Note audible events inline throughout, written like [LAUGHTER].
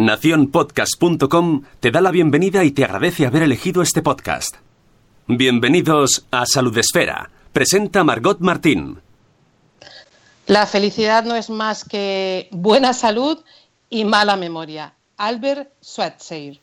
Naciónpodcast.com te da la bienvenida y te agradece haber elegido este podcast. Bienvenidos a Salud Esfera. Presenta Margot Martín. La felicidad no es más que buena salud y mala memoria. Albert Schweitzer.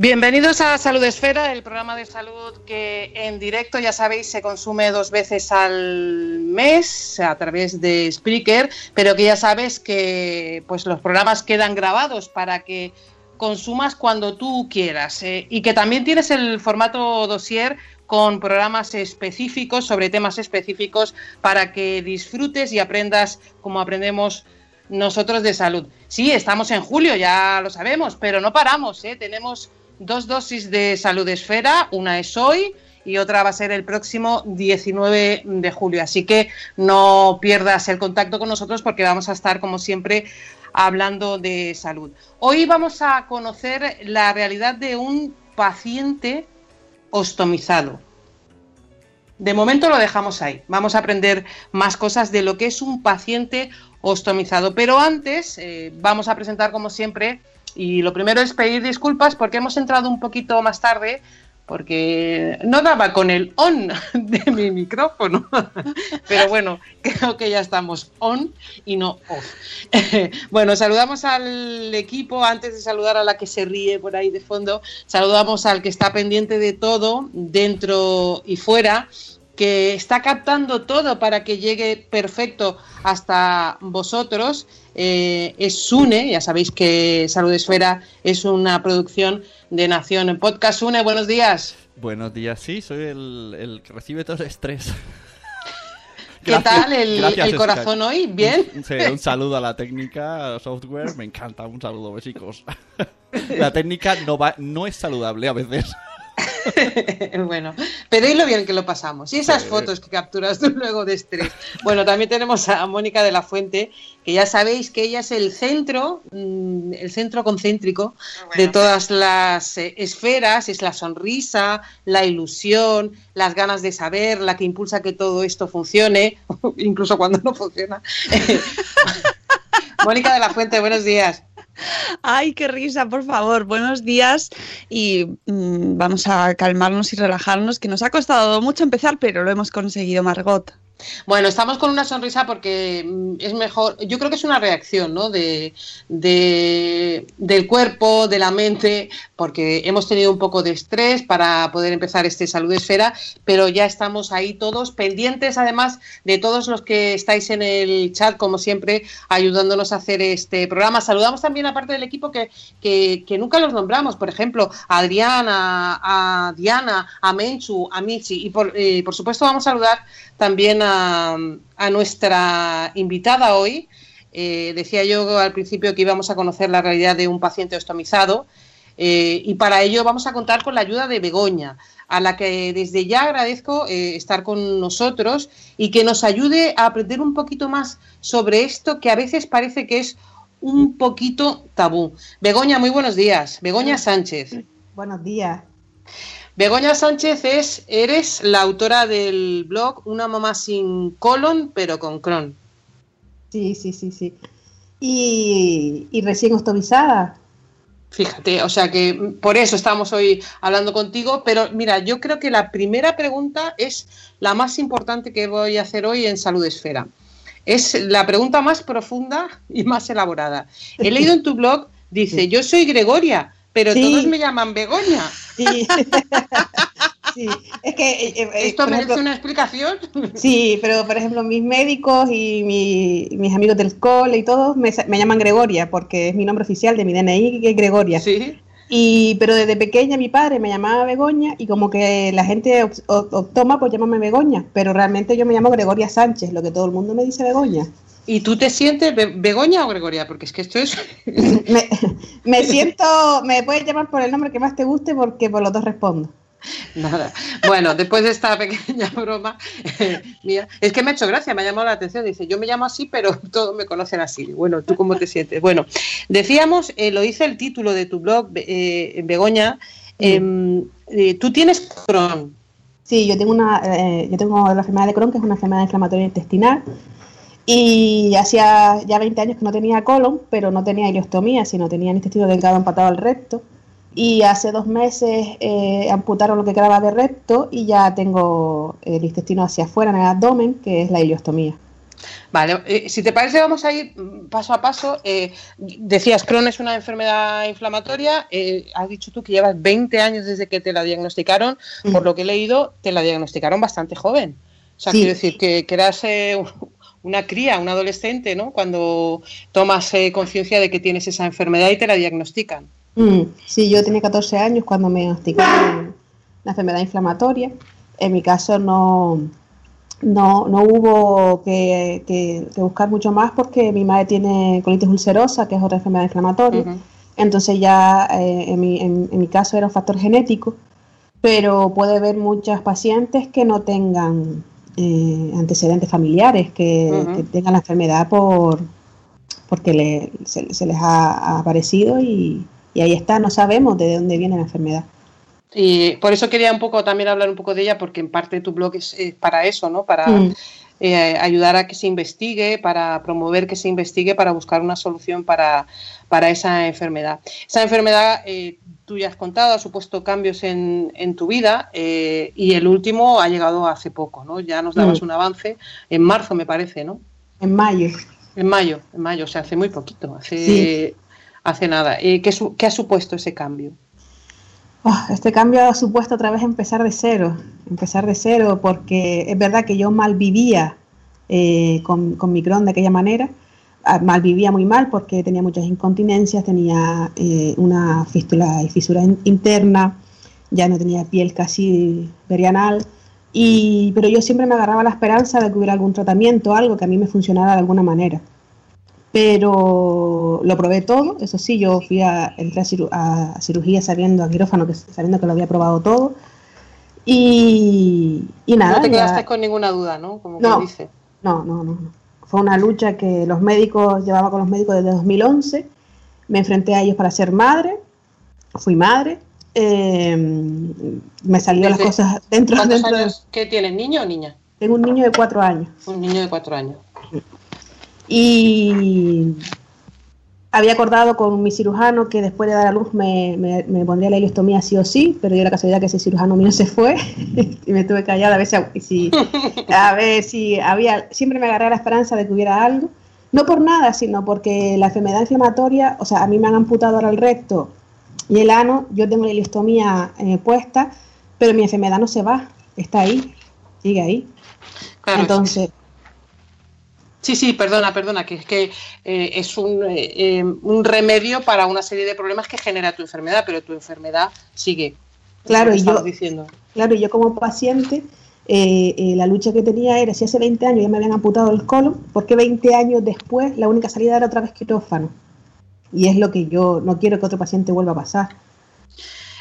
Bienvenidos a Salud Esfera, el programa de salud que en directo, ya sabéis, se consume dos veces al mes a través de Spreaker, pero que ya sabes que pues los programas quedan grabados para que consumas cuando tú quieras eh, y que también tienes el formato dossier con programas específicos sobre temas específicos para que disfrutes y aprendas como aprendemos nosotros de salud. Sí, estamos en julio, ya lo sabemos, pero no paramos, ¿eh? tenemos dos dosis de salud esfera, una es hoy y otra va a ser el próximo 19 de julio. Así que no pierdas el contacto con nosotros porque vamos a estar, como siempre, hablando de salud. Hoy vamos a conocer la realidad de un paciente ostomizado. De momento lo dejamos ahí. Vamos a aprender más cosas de lo que es un paciente ostomizado. Pero antes eh, vamos a presentar, como siempre, y lo primero es pedir disculpas porque hemos entrado un poquito más tarde porque no daba con el on [LAUGHS] de mi micrófono. [LAUGHS] Pero bueno, creo que ya estamos on y no off. [LAUGHS] Bueno, saludamos al equipo antes de saludar a la que se ríe por ahí de fondo. Saludamos al que está pendiente de todo, dentro y fuera que está captando todo para que llegue perfecto hasta vosotros. Eh, es Sune, ya sabéis que Salud Esfera es una producción de Nación Podcast. Sune, buenos días. Buenos días, sí, soy el, el que recibe todo el estrés. [LAUGHS] ¿Qué tal el, el corazón hoy? ¿Bien? Un, sí, un saludo a la técnica, software, me encanta, un saludo, besicos. [LAUGHS] La técnica no, va, no es saludable a veces. [LAUGHS] bueno, pero y lo bien que lo pasamos. Y esas fotos que capturas tú luego de estrés. Bueno, también tenemos a Mónica de la Fuente, que ya sabéis que ella es el centro, mm, el centro concéntrico de todas las eh, esferas, es la sonrisa, la ilusión, las ganas de saber, la que impulsa que todo esto funcione, [LAUGHS] incluso cuando no funciona. [LAUGHS] Mónica de la Fuente, buenos días. Ay, qué risa, por favor. Buenos días y mmm, vamos a calmarnos y relajarnos, que nos ha costado mucho empezar, pero lo hemos conseguido, Margot. Bueno, estamos con una sonrisa porque mm, es mejor, yo creo que es una reacción ¿no? de, de, del cuerpo, de la mente, porque hemos tenido un poco de estrés para poder empezar este Salud Esfera, pero ya estamos ahí todos pendientes además de todos los que estáis en el chat, como siempre, ayudándonos a hacer este programa. Saludamos también a parte del equipo que, que, que nunca los nombramos, por ejemplo, a Adriana, a Diana, a Menchu, a Michi, y por, eh, por supuesto vamos a saludar también a, a nuestra invitada hoy. Eh, decía yo al principio que íbamos a conocer la realidad de un paciente ostomizado eh, y para ello vamos a contar con la ayuda de Begoña, a la que desde ya agradezco eh, estar con nosotros y que nos ayude a aprender un poquito más sobre esto que a veces parece que es un poquito tabú. Begoña, muy buenos días. Begoña Sánchez. Buenos días. Begoña Sánchez es, eres la autora del blog Una mamá sin colon, pero con Crohn. Sí, sí, sí, sí. Y, y recién ostomizada. Fíjate, o sea que por eso estamos hoy hablando contigo, pero mira, yo creo que la primera pregunta es la más importante que voy a hacer hoy en Salud Esfera. Es la pregunta más profunda y más elaborada. He leído en tu blog, dice, yo soy Gregoria, pero Sí. todos me llaman Begoña. Sí. [LAUGHS] Sí, es que... eh, eh, ¿Esto por merece ejemplo, una explicación? [LAUGHS] Sí, pero por ejemplo mis médicos y mi- mis amigos del cole y todos me, me llaman Gregoria porque es mi nombre oficial de mi DNI que es Gregoria. Sí. Y, pero desde pequeña mi padre me llamaba Begoña y como que la gente op- op- toma pues llámame Begoña, pero realmente yo me llamo Gregoria Sánchez, lo que todo el mundo me dice Begoña. ¿Y tú te sientes Be- Begoña o Gregoria? Porque es que esto es... [LAUGHS] Me, me siento, me puedes llamar por el nombre que más te guste porque por los dos respondo. Nada. Bueno, después de esta pequeña [LAUGHS] broma eh, mía, es que me ha hecho gracia, me ha llamado la atención. Dice, yo me llamo así, pero [LAUGHS] todos me conocen así. Bueno, ¿tú cómo te sientes? Bueno, decíamos, eh, lo dice el título de tu blog, eh, Begoña, em, eh, tú tienes Crohn. Sí, yo tengo una, eh, yo tengo la enfermedad de Crohn, que es una enfermedad inflamatoria intestinal, y hacía ya 20 años que no tenía colon, pero no tenía ileostomía, sino tenía el intestino delgado empatado al recto. Y hace dos meses eh, amputaron lo que quedaba de recto y ya tengo el intestino hacia afuera en el abdomen, que es la ileostomía. Vale, eh, si te parece, vamos a ir paso a paso. Eh, decías, Crohn es una enfermedad inflamatoria. eh, has dicho tú que llevas 20 años desde que te la diagnosticaron. Por lo que he leído, te la diagnosticaron bastante joven. O sea, Sí. quiero decir que, que eras eh, una cría, un adolescente, ¿no? Cuando tomas eh, conciencia de que tienes esa enfermedad y te la diagnostican. Mm, sí, yo tenía 14 años cuando me diagnosticaron la enfermedad inflamatoria. En mi caso no, no, no hubo que, que- que buscar mucho más porque mi madre tiene colitis ulcerosa, que es otra enfermedad inflamatoria. Entonces ya eh, en, mi, en- en mi caso era un factor genético, pero puede haber muchas pacientes que no tengan eh, antecedentes familiares, que, tengan la enfermedad por porque le- se, se les ha, aparecido y, y ahí está, no sabemos de dónde viene la enfermedad. Y por eso quería un poco también hablar un poco de ella, porque en parte tu blog es, para eso, ¿no? Para Mm. eh, ayudar a que se investigue, para promover que se investigue, para buscar una solución para, para esa enfermedad. Esa enfermedad, eh, tú ya has contado, ha supuesto cambios en, en tu vida eh, y el último ha llegado hace poco, ¿no? Ya nos dabas Mm. un avance en marzo, me parece, ¿no? En mayo. En mayo, en mayo, o sea, hace muy poquito, hace, Sí. hace nada. Eh, ¿qué, ¿Qué ha supuesto ese cambio? Ah, este cambio ha supuesto otra vez empezar de cero, empezar de cero, porque es verdad que yo mal vivía eh, con, con mi Crohn de aquella manera, mal vivía muy mal porque tenía muchas incontinencias, tenía eh, una fístula y fisura in- interna, ya no tenía piel casi perianal, y, pero yo siempre me agarraba la esperanza de que hubiera algún tratamiento, algo que a mí me funcionara de alguna manera. Pero lo probé todo, eso sí, yo fui a, entré a, ciru- a cirugía sabiendo, a quirófano, que, sabiendo que lo había probado todo. Y, y nada. no te ya- quedaste con ninguna duda, ¿no? Como No. que dice. no, no, no, no. Fue una lucha que los médicos, llevaba con los médicos desde 2011. Me enfrenté a ellos para ser madre. Fui madre. eh, me salió las cosas dentro, ¿Cuántos dentro de- años? ¿Qué tienes, niño o niña? Tengo un niño de cuatro años. Un niño de cuatro años. Y había acordado con mi cirujano que después de dar a luz me, me, me pondría la ileostomía sí o sí, pero dio la casualidad que ese cirujano mío se fue [LAUGHS] y me tuve callada a ver si, a ver si había, siempre me agarré a la esperanza de que hubiera algo. No por nada, sino porque la enfermedad inflamatoria, o sea, a mí me han amputado ahora el recto y el ano, yo tengo la ileostomía eh, puesta, pero mi enfermedad no se va, está ahí, sigue ahí. Claro, Entonces, Sí, sí, perdona, perdona, que es que eh, es un, eh, eh, un remedio para una serie de problemas que genera tu enfermedad, pero tu enfermedad sigue. Claro, y yo- diciendo. Claro, yo como paciente, eh, la lucha que tenía era, si hace 20 años ya me habían amputado el colon, ¿por qué 20 años después la única salida era otra vez quirófano? Y es lo que yo no quiero que otro paciente vuelva a pasar.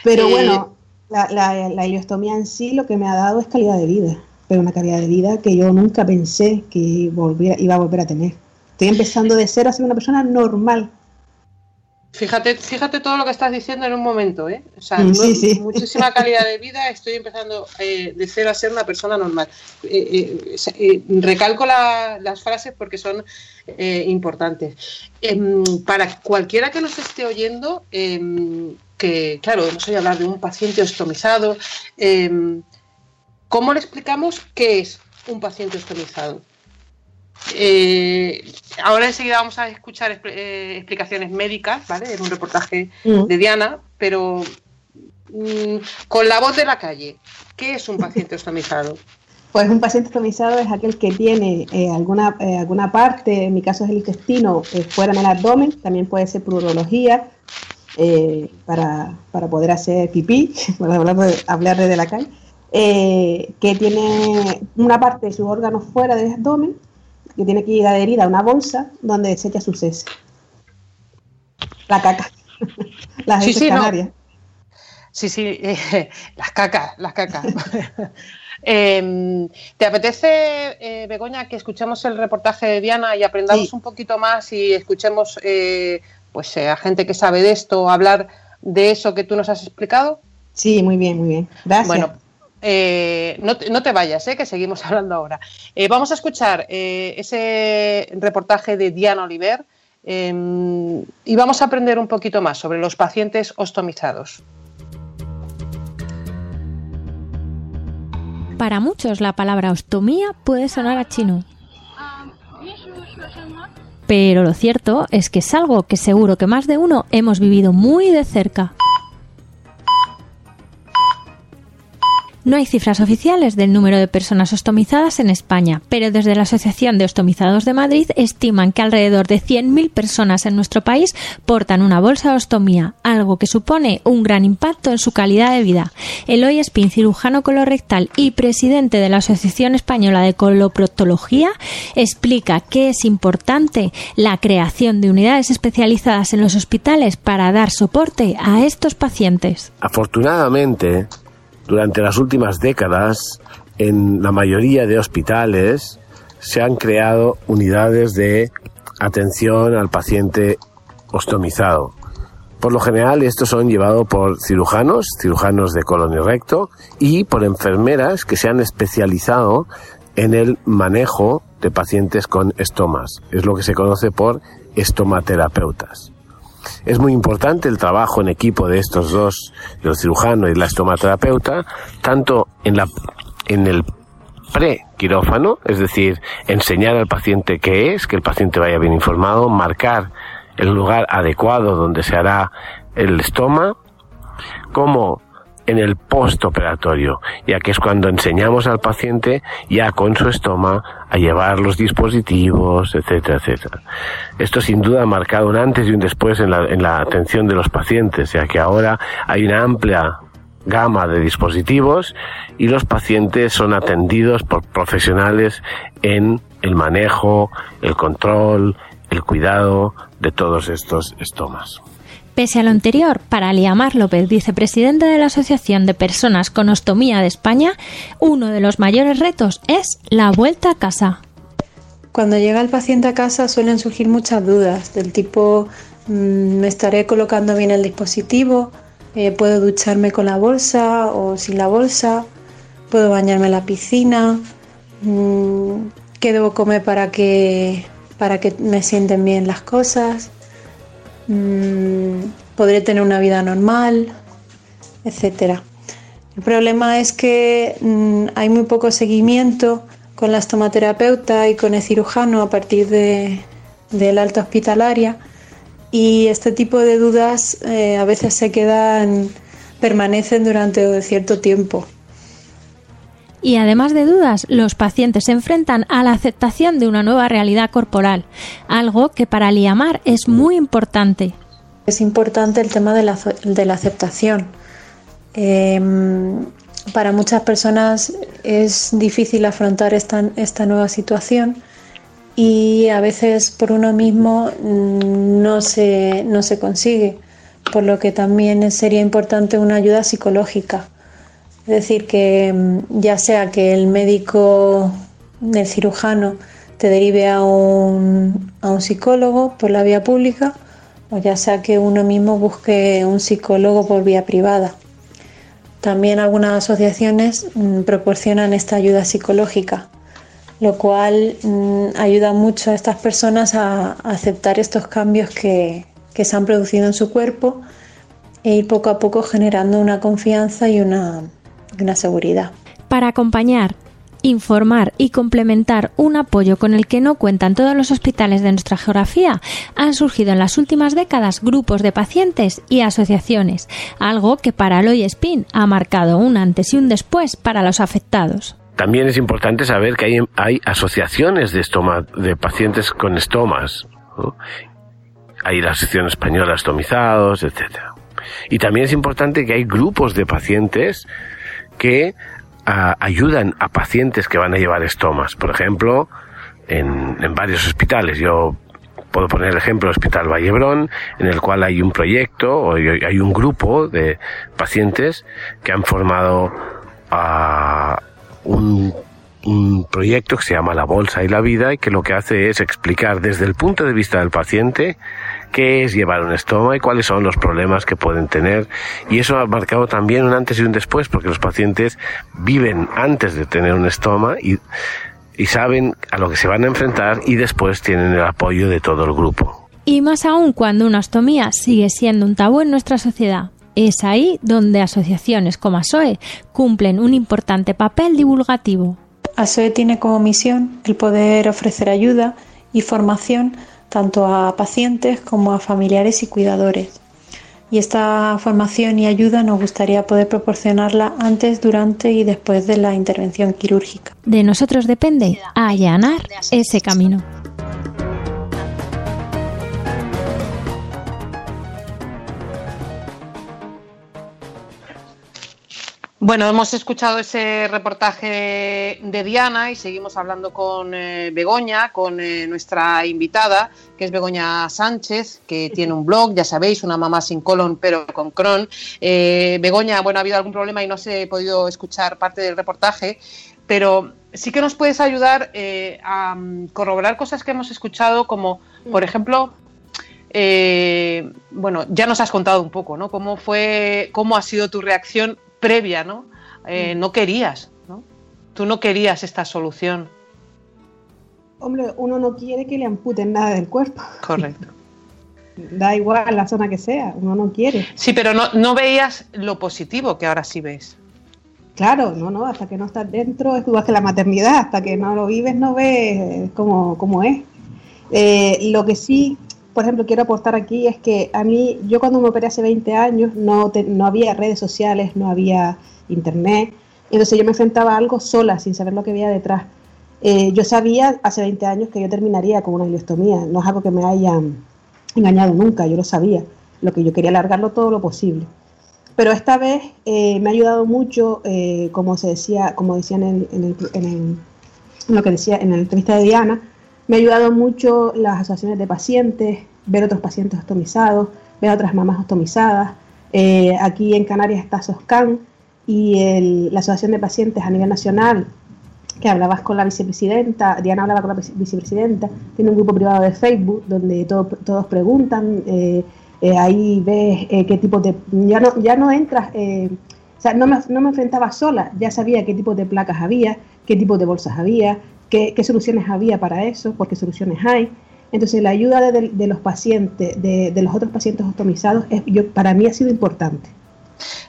Pero bueno, la, la, la ileostomía en sí lo que me ha dado es calidad de vida, pero una calidad de vida que yo nunca pensé que volviera, iba a volver a tener. Estoy empezando de cero a ser una persona normal. Fíjate, fíjate todo lo que estás diciendo en un momento, ¿eh? O sea, Mm, no- sí, sí. muchísima calidad de vida, estoy empezando eh, de cero a ser una persona normal. Eh, eh, recalco la- las frases porque son importantes. Em, para cualquiera que nos esté oyendo, em, que claro, hemos oído hablar de un paciente ostomizado, em, ¿cómo le explicamos qué es un paciente ostomizado? Eh, ahora enseguida vamos a escuchar expl- eh, explicaciones médicas, ¿vale? En un reportaje Mm. de Diana, pero mm, con la voz de la calle, ¿qué es un paciente ostomizado? Pues un paciente estomizado es aquel que tiene eh, alguna, eh, alguna parte, en mi caso es el intestino, eh, fuera en el abdomen, también puede ser por urología, eh, para, para, poder hacer pipí, [LAUGHS] para hablar de, hablar de la calle, eh, que tiene una parte de sus órganos fuera del abdomen, que tiene que ir adherida a una bolsa donde se echa sus heces. La caca. [LAUGHS] las Sí, heces sí, no. canarias. Sí, sí, eh, [LAUGHS] las cacas, las cacas. [LAUGHS] Eh, ¿Te apetece, eh, Begoña, que escuchemos el reportaje de Diana y aprendamos Sí. un poquito más y escuchemos pues, a gente que sabe de esto hablar de eso que tú nos has explicado? Sí, muy bien, muy bien. Gracias. Bueno, eh, no, te, vayas, eh, que seguimos [LAUGHS] hablando ahora. Eh, vamos a escuchar ese reportaje de Diana Oliver eh, y vamos a aprender un poquito más sobre los pacientes ostomizados. Para muchos la palabra ostomía puede sonar a chino. Pero lo cierto es que es algo que seguro que más de uno hemos vivido muy de cerca. No hay cifras oficiales del número de personas ostomizadas en España, pero desde la Asociación de Ostomizados de Madrid estiman que alrededor de 100.000 personas en nuestro país portan una bolsa de ostomía, algo que supone un gran impacto en su calidad de vida. Eloy Espín, cirujano colorectal y presidente de la Asociación Española de Coloproctología, explica que es importante la creación de unidades especializadas en los hospitales para dar soporte a estos pacientes. Afortunadamente, durante las últimas décadas, en la mayoría de hospitales se han creado unidades de atención al paciente ostomizado. Por lo general, estos son llevados por cirujanos, cirujanos de colon y recto, y por enfermeras que se han especializado en el manejo de pacientes con estomas. Es lo que se conoce por estomaterapeutas. Es muy importante el trabajo en equipo de estos dos, el cirujano y la estomaterapeuta, tanto en, la, en el pre-quirófano, es decir, enseñar al paciente qué es, que el paciente vaya bien informado, marcar el lugar adecuado donde se hará el estoma, como en el postoperatorio, ya que es cuando enseñamos al paciente ya con su estoma a llevar los dispositivos, etcétera, etcétera. Esto sin duda ha marcado un antes y un después en la, en la atención de los pacientes, ya que ahora hay una amplia gama de dispositivos y los pacientes son atendidos por profesionales en el manejo, el control, el cuidado de todos estos estomas. Pese a lo anterior, para Liamar López, vicepresidente de la Asociación de Personas con Ostomía de España, uno de los mayores retos es la vuelta a casa. Cuando llega el paciente a casa suelen surgir muchas dudas del tipo mm, ¿me estaré colocando bien el dispositivo? Eh, ¿Puedo ducharme con la bolsa o sin la bolsa? ¿Puedo bañarme en la piscina? Mm, ¿Qué debo comer para que, para que me sienten bien las cosas? Mm, ¿Podré tener una vida normal? Etcétera. El problema es que mm, hay muy poco seguimiento con la estomaterapeuta y con el cirujano a partir de, del alta hospitalaria y este tipo de dudas eh, a veces se quedan, permanecen durante cierto tiempo. Y además de dudas, los pacientes se enfrentan a la aceptación de una nueva realidad corporal, algo que para Liamar es muy importante. Es importante el tema de la, de la aceptación. Eh, para muchas personas es difícil afrontar esta, esta nueva situación y a veces por uno mismo mm, no se, no se consigue, por lo que también sería importante una ayuda psicológica. Es decir, que mm, ya sea que el médico, el cirujano, te derive a un, a un psicólogo por la vía pública o ya sea que uno mismo busque un psicólogo por vía privada. También algunas asociaciones mm, proporcionan esta ayuda psicológica, lo cual mm, ayuda mucho a estas personas a, aceptar estos cambios que, que, se han producido en su cuerpo e ir poco a poco generando una confianza y una, una seguridad. Para acompañar, informar y complementar un apoyo con el que no cuentan todos los hospitales de nuestra geografía, han surgido en las últimas décadas grupos de pacientes y asociaciones, algo que para Aloy Spin ha marcado un antes y un después para los afectados. También es importante saber que hay, hay asociaciones de, estoma, de pacientes con estomas. ¿no? hay la Asociación Española de Estomizados, etcétera. Y también es importante que hay grupos de pacientes que ah, ayudan a pacientes que van a llevar estomas. Por ejemplo, en, varios hospitales. Yo puedo poner el ejemplo del Hospital Vallebrón, en el cual hay un proyecto o hay un grupo de pacientes que han formado a un, un proyecto que se llama La Bolsa y la Vida y que lo que hace es explicar desde el punto de vista del paciente qué es llevar un estoma y cuáles son los problemas que pueden tener. Y eso ha marcado también un antes y un después, porque los pacientes viven antes de tener un estoma y, y saben a lo que se van a enfrentar y después tienen el apoyo de todo el grupo. Y más aún cuando una ostomía sigue siendo un tabú en nuestra sociedad. Es ahí donde asociaciones como ASOE cumplen un importante papel divulgativo. ASOE tiene como misión el poder ofrecer ayuda y formación tanto a pacientes como a familiares y cuidadores. Y esta formación y ayuda nos gustaría poder proporcionarla antes, durante y después de la intervención quirúrgica. De nosotros depende allanar ese camino. Bueno, hemos escuchado ese reportaje de Diana y seguimos hablando con eh, Begoña, con eh, nuestra invitada, que es Begoña Sánchez, que tiene un blog, ya sabéis, una mamá sin colon pero con Crohn. Eh, Begoña, bueno, ha habido algún problema y no se he podido escuchar parte del reportaje, pero sí que nos puedes ayudar a mm, corroborar cosas que hemos escuchado, como, por ejemplo, bueno, ya nos has contado un poco, ¿no? ¿Cómo fue, cómo ha sido tu reacción previa, ¿no? Eh, no querías, ¿no? Tú no querías esta solución. Hombre, uno no quiere que le amputen nada del cuerpo. Correcto. [LAUGHS] da igual la zona que sea, uno no quiere. Sí, pero no, no veías lo positivo que ahora sí ves. Claro, no, no, hasta que no estás dentro es igual que la maternidad, hasta que no lo vives no ves cómo, cómo es. Eh, lo que sí por ejemplo, quiero aportar aquí es que a mí, yo cuando me operé hace 20 años, no, no había redes sociales, no había internet, entonces yo me enfrentaba a algo sola, sin saber lo que había detrás. Eh, yo sabía hace 20 años que yo terminaría con una ileostomía, no es algo que me hayan engañado nunca, yo lo sabía, lo que yo quería alargarlo todo lo posible. Pero esta vez eh, me ha ayudado mucho, eh, como se decía, como decían en, en, en, en, lo que decía en la entrevista de Diana, me ha ayudado mucho las asociaciones de pacientes, ver otros pacientes ostomizados, ver otras mamás ostomizadas. Eh, aquí en Canarias está SOSCAN y la Asociación de Pacientes a nivel nacional, que hablabas con la vicepresidenta, Diana hablaba con la vicepresidenta, tiene un grupo privado de Facebook donde todos preguntan, eh, eh, ahí ves qué tipo de... Ya no, ya no entras... o sea, no me, no me enfrentaba sola, ya sabía qué tipo de placas había, qué tipo de bolsas había, qué, soluciones había para eso, porque soluciones hay. Entonces, la ayuda de, los pacientes, de, los otros pacientes ostomizados, es, yo, para mí ha sido importante.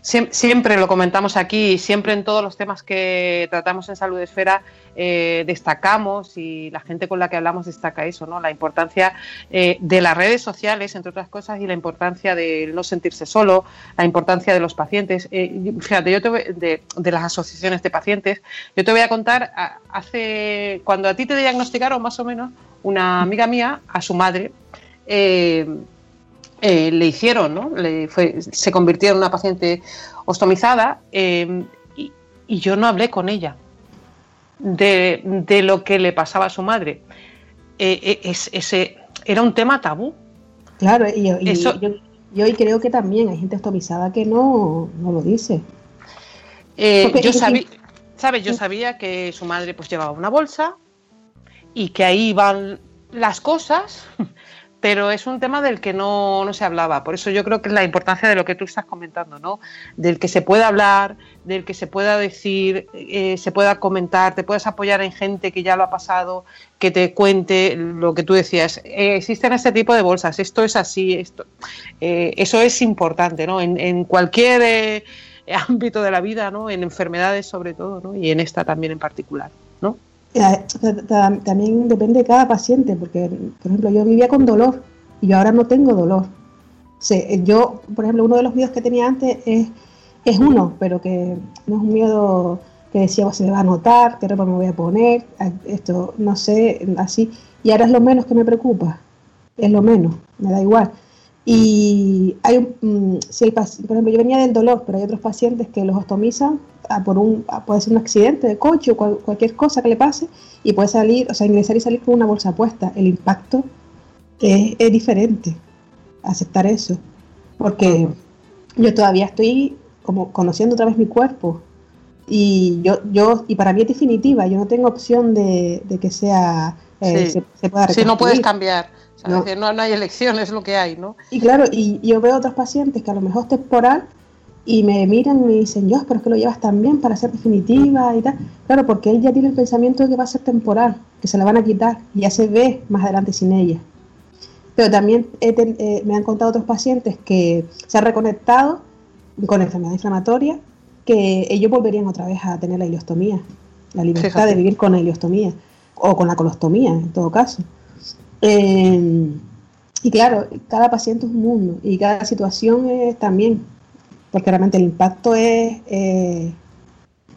Siempre lo comentamos aquí, siempre en todos los temas que tratamos en Salud Esfera eh, destacamos y la gente con la que hablamos destaca eso, ¿no? La importancia eh, de las redes sociales, entre otras cosas, y la importancia de no sentirse solo, la importancia de los pacientes. Eh, fíjate, yo te de, de, las asociaciones de pacientes, yo te voy a contar, hace cuando a ti te diagnosticaron más o menos, una amiga mía, a su madre, eh, le hicieron, ¿no? Le se convirtió en una paciente ostomizada em, y, yo no hablé con ella de, lo que le pasaba a su madre. Eh, eh, es, ese era un tema tabú. Claro, y, yo, hoy creo que también hay gente ostomizada que no, lo dice. yo sabía, ¿sabes? Yo sabía que su madre pues llevaba una bolsa y que ahí iban las cosas pero es un tema del que no, se hablaba. Por eso yo creo que es la importancia de lo que tú estás comentando, ¿no? Del que se pueda hablar, del que se pueda decir, eh, se pueda comentar, te puedas apoyar en gente que ya lo ha pasado, que te cuente lo que tú decías. Eh, existen este tipo de bolsas, esto es así, esto. Eh, eso es importante, ¿no? En, en cualquier ámbito de la vida, ¿no? En enfermedades sobre todo, ¿no? Y en esta también en particular, ¿no? También depende de cada paciente, porque, por ejemplo, yo vivía con dolor y yo ahora no tengo dolor. yo, por ejemplo, uno de los miedos que tenía antes es, es uno, pero que no es un miedo que decía, se me va a notar, qué ropa me voy a poner, esto, no sé, así. Y ahora es lo menos que me preocupa. es lo menos, me da igual. Y hay mm, si el, por ejemplo, yo venía del dolor, pero hay otros pacientes que los ostomizan por un, puede ser un accidente de coche o cualquier cosa que le pase y puede salir, o sea, ingresar y salir con una bolsa puesta. El impacto es, es diferente, aceptar eso, porque yo todavía estoy como conociendo otra vez mi cuerpo y yo, yo y para mí es definitiva, yo no tengo opción de, que sea, eh, se, pueda Si no puedes cambiar no. no. hay elección, es lo que hay, ¿no? Y claro, y yo veo otros pacientes que a lo mejor es temporal y me miran y me dicen, yo, pero es que lo llevas tan bien para ser definitiva y tal. Claro, porque él ya tiene el pensamiento de que va a ser temporal, que se la van a quitar y ya se ve más adelante sin ella. Pero también eh, me han contado otros pacientes que se han reconectado con enfermedad inflamatoria, que ellos volverían otra vez a tener la ileostomía, la libertad de vivir con la ileostomía o con la colostomía en todo caso. Eh, y claro, cada paciente es un mundo y cada situación es también, porque realmente el impacto es, eh,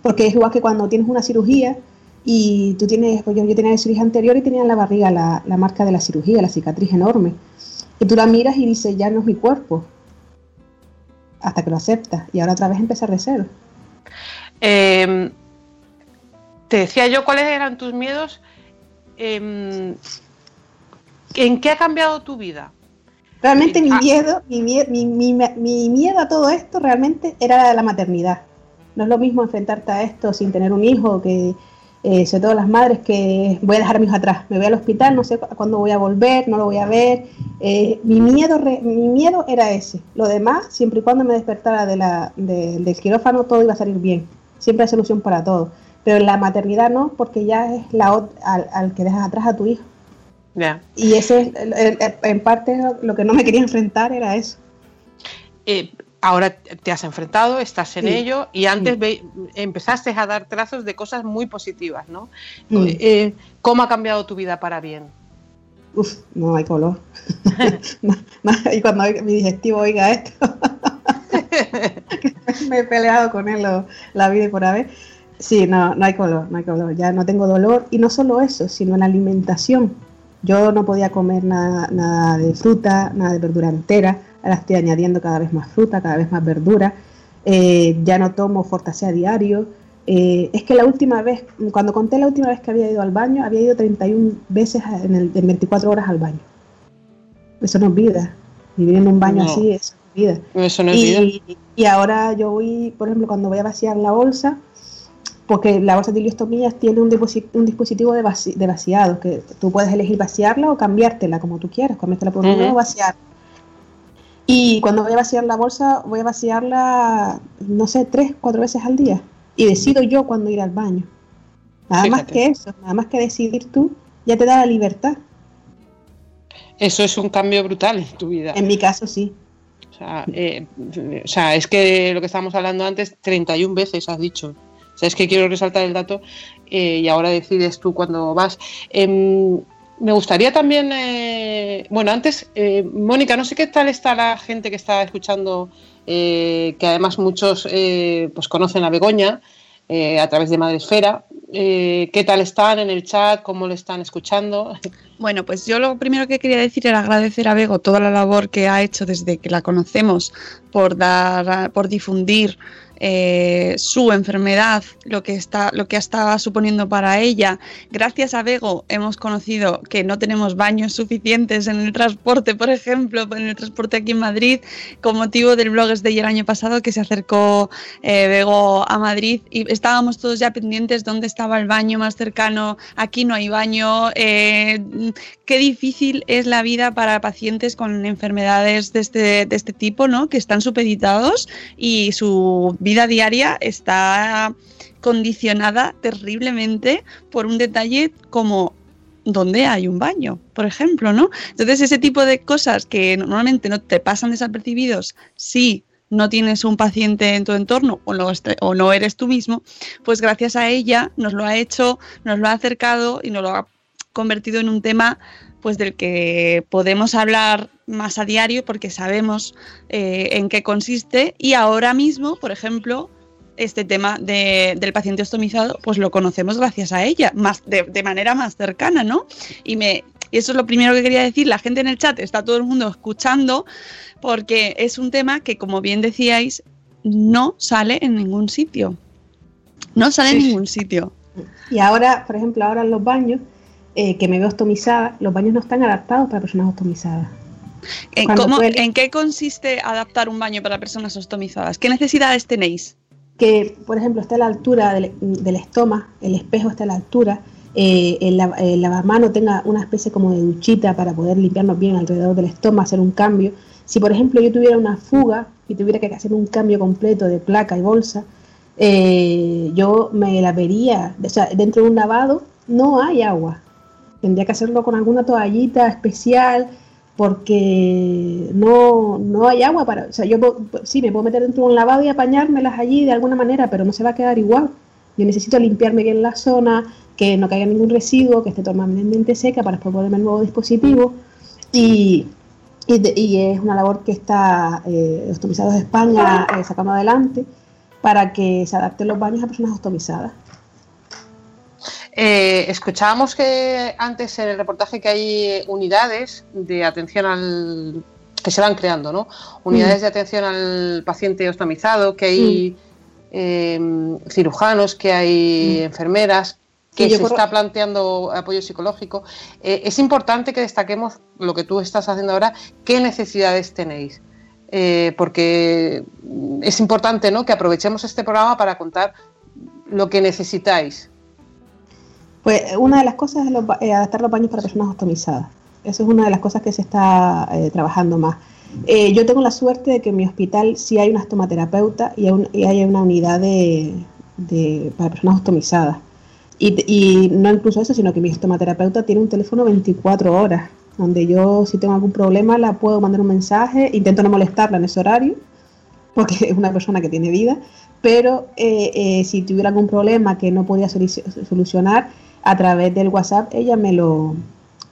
porque es igual que cuando tienes una cirugía y tú tienes, pues yo, tenía la cirugía anterior y tenía en la barriga la, marca de la cirugía, la cicatriz enorme. Y tú la miras y dices, ya no es mi cuerpo, hasta que lo aceptas. Y ahora otra vez empezar de cero. Em, te decía yo cuáles eran tus miedos. Em, ¿En qué ha cambiado tu vida? Realmente mi ah. miedo, mi, mi, miedo a todo esto realmente era la de la maternidad. No es lo mismo enfrentarte a esto sin tener un hijo, que eh, sobre todo las madres que voy a dejar a mi hijo atrás, me voy al hospital, no sé cuándo voy a volver, no lo voy a ver. Eh, mi, miedo, mi miedo era ese. Lo demás, siempre y cuando me despertara de la, del quirófano, todo iba a salir bien. Siempre hay solución para todo. Pero la maternidad no, porque ya es la al, al que dejas atrás a tu hijo. Y ese, en parte, lo que no me quería enfrentar era eso. Eh, ahora te has enfrentado, estás en ello y antes empezaste a dar trazos de cosas muy positivas, ¿no? Mm. Eh, ¿Cómo ha cambiado tu vida para bien? Uf, no hay color. [LAUGHS] y cuando mi digestivo oiga esto, [LAUGHS] [LAUGHS] me he peleado con él la vida y por haber. Sí, no, no hay color, no hay color. Ya no tengo dolor y no solo eso, sino en la alimentación yo no podía comer nada, nada de fruta, nada de verdura entera. Ahora estoy añadiendo cada vez más fruta, cada vez más verdura. Eh, ya no tomo fortacea diario. Eh, es que la última vez, cuando conté la última vez que había ido al baño, había ido 31 veces en, el, 24 horas al baño. Eso no es vida. Vivir en un baño así, eso es vida. Eso no es vida. Y ahora yo voy, por ejemplo, cuando voy a vaciar la bolsa, porque la bolsa de iliostomías tiene un, dispositivo de, vaciado, que tú puedes elegir vaciarla o cambiártela como tú quieras, cambiártela por uno o vaciar. Y cuando voy a vaciar la bolsa, voy a vaciarla, no sé, tres, cuatro veces al día. Y decido yo cuándo ir al baño. Nada más que eso, nada más que decidir tú, ya te da la libertad. Eso es un cambio brutal en tu vida. En mi caso, sí. O sea, eh, o sea es que lo que estábamos hablando antes, 31 veces has dicho es que quiero resaltar el dato eh, y ahora decides tú cuando vas. Em, me gustaría también, eh, bueno, antes, eh, Mónica, no sé qué tal está la gente que está escuchando, que además muchos pues conocen a Begoña a través de Madresfera. ¿Qué tal están en el chat? ¿Cómo le están escuchando? Bueno, pues yo lo primero que quería decir era agradecer a Bego toda la labor que ha hecho desde que la conocemos por dar, por difundir eh, su enfermedad, lo que, está, lo que estaba suponiendo para ella. Gracias a Bego hemos conocido que no tenemos baños suficientes en el transporte, por ejemplo, en el transporte aquí en Madrid, con motivo del Blogs de el año pasado que se acercó eh, Bego a Madrid y estábamos todos ya pendientes dónde estaba el baño más cercano, aquí no hay baño. Eh, qué difícil es la vida para pacientes con enfermedades de este, de este tipo, ¿no? que están supeditados y su vida diaria está condicionada terriblemente por un detalle como donde hay un baño, por ejemplo, ¿no? Entonces, ese tipo de cosas que normalmente no te pasan desapercibidos si no tienes un paciente en tu entorno o no, o no eres tú mismo, pues gracias a ella nos lo ha hecho, nos lo ha acercado y nos lo ha convertido en un tema pues del que podemos hablar más a diario porque sabemos eh, en qué consiste y ahora mismo, por ejemplo, este tema del paciente ostomizado, pues lo conocemos gracias a ella, más de, manera más cercana, ¿no? Y me, Y eso es lo primero que quería decir. La gente en el chat está todo el mundo escuchando porque es un tema que, como bien decíais, no sale en ningún sitio. No sale en ningún sitio. Y ahora, por ejemplo, ahora en los baños, eh, que me veo ostomizada, los baños no están adaptados para personas ostomizadas. ¿En, Cuando cómo- ¿En qué consiste adaptar un baño para personas ostomizadas? ¿Qué necesidades tenéis? que, por ejemplo, está a la altura del, del estómago, el espejo está a la altura, eh, el, el lavamano tenga una especie como de duchita para poder limpiarnos bien alrededor del estómago, hacer un cambio. Si, por ejemplo, yo tuviera una fuga y tuviera que hacer un cambio completo de placa y bolsa, eh, yo me la vería, o sea, dentro de un lavado no hay agua. Tendría que hacerlo con alguna toallita especial porque no, no hay agua para... O sea, yo po- sí me puedo meter dentro de un lavado y apañármelas allí de alguna manera, pero no se va a quedar igual. Yo necesito limpiarme bien la zona, que no caiga ningún residuo, que esté totalmente seca para después ponerme el nuevo dispositivo. Y, y, es una labor que está eh, de España eh, sacando adelante para que se adapten los baños a personas ostomizadas. Eh, escuchábamos que antes en el reportaje que hay unidades de atención al que se van creando, ¿no? Unidades Mm. de atención al paciente ostomizado, que hay eh, cirujanos, que hay Mm. enfermeras, que se está planteando apoyo psicológico. Eh, es importante que destaquemos lo que tú estás haciendo ahora, qué necesidades tenéis. Eh, porque es importante ¿no? que aprovechemos este programa para contar lo que necesitáis. Pues una de las cosas es eh, adaptar los baños para personas ostomizadas. Eso es una de las cosas que se está eh, trabajando más. Eh, yo tengo la suerte de que en mi hospital sí hay una estomaterapeuta y hay, una unidad de, para personas ostomizadas. Y, y no incluso eso, sino que mi estomaterapeuta tiene un teléfono 24 horas, donde yo si tengo algún problema la puedo mandar un mensaje, intento no molestarla en ese horario, porque es una persona que tiene vida, pero eh, eh, si tuviera algún problema que no podía soluci- solucionar a través del WhatsApp, ella me lo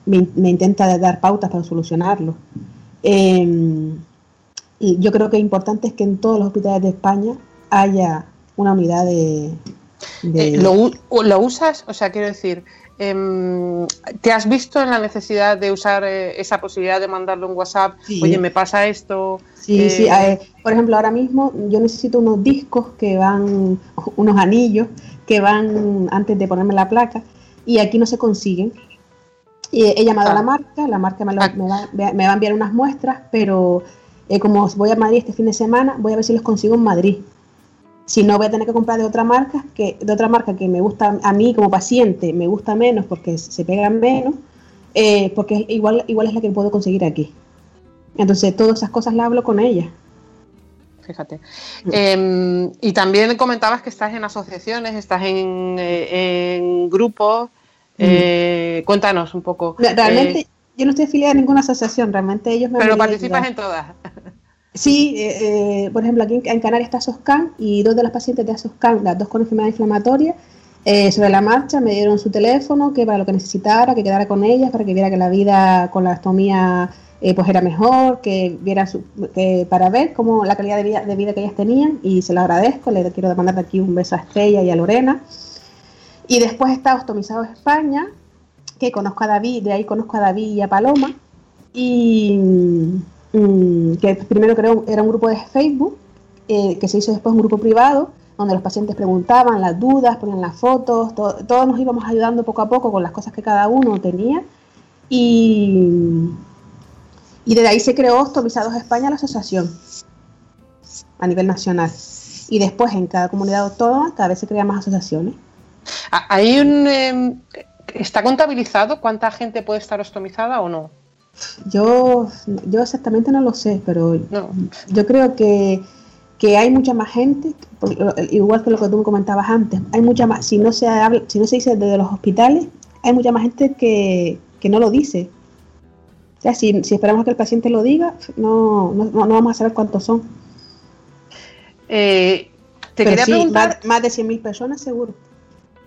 me, me intenta dar pautas para solucionarlo. Eh, y yo creo que lo importante es que en todos los hospitales de España haya una unidad de... de- Eh, ¿lo, usas? O sea, quiero decir, em, ¿te has visto en la necesidad de usar eh, esa posibilidad de mandarle un WhatsApp? Sí. Oye, me pasa esto. Sí, eh, sí. por ejemplo, ahora mismo yo necesito unos discos que van, unos anillos que van antes de ponerme la placa y aquí no se consiguen. Y he llamado a la marca, la marca me, lo- me va, me va a enviar unas muestras, pero eh, como voy a Madrid este fin de semana, voy a ver si los consigo en Madrid. Si no, voy a tener que comprar de otra marca que de otra marca que me gusta a mí como paciente, me gusta menos porque se pegan menos, eh, porque igual, igual es la que puedo conseguir aquí. Entonces, todas esas cosas las hablo con ella. Fíjate. Em, y también comentabas que estás en asociaciones, estás en, eh, en grupos. Eh, cuéntanos un poco. Re- Realmente eh, yo no estoy afiliada a ninguna asociación, realmente ellos me pero participas en todas. Sí, eh, eh, por ejemplo, aquí en, Canarias está SOSCAN y dos de las pacientes de SOSCAN, las dos con enfermedad inflamatoria, eh, sobre la marcha me dieron su teléfono, que para lo que necesitara, que quedara con ellas, para que viera que la vida con la astomía eh, pues era mejor, que viera su- que para ver cómo la calidad de vida, de vida que ellas tenían y se lo agradezco, le quiero mandar aquí un beso a Estrella y a Lorena. Y después está Ostomizados España, que conozco a David, de ahí conozco a David y a Paloma, y mm, que primero creo era un grupo de Facebook, eh, que se hizo después un grupo privado, donde los pacientes preguntaban las dudas, ponían las fotos, to- todos nos íbamos ayudando poco a poco con las cosas que cada uno tenía, y, y desde ahí se creó Ostomizados España, la asociación, a nivel nacional. Y después en cada comunidad autónoma cada vez se crean más asociaciones. Ah, ¿Hay un, em, ¿Está contabilizado cuánta gente puede estar ostomizada o no? Yo, yo exactamente no lo sé, pero yo creo que, que hay mucha más gente, igual que lo que tú me comentabas antes, hay mucha más, si no se habla, si no se dice desde los hospitales, hay mucha más gente que, que no lo dice. O sea, si, si esperamos que el paciente lo diga, no, no, no vamos a saber cuántos son. Eh, te Pero quería sí, preguntar, más, más de 100.000 personas seguro.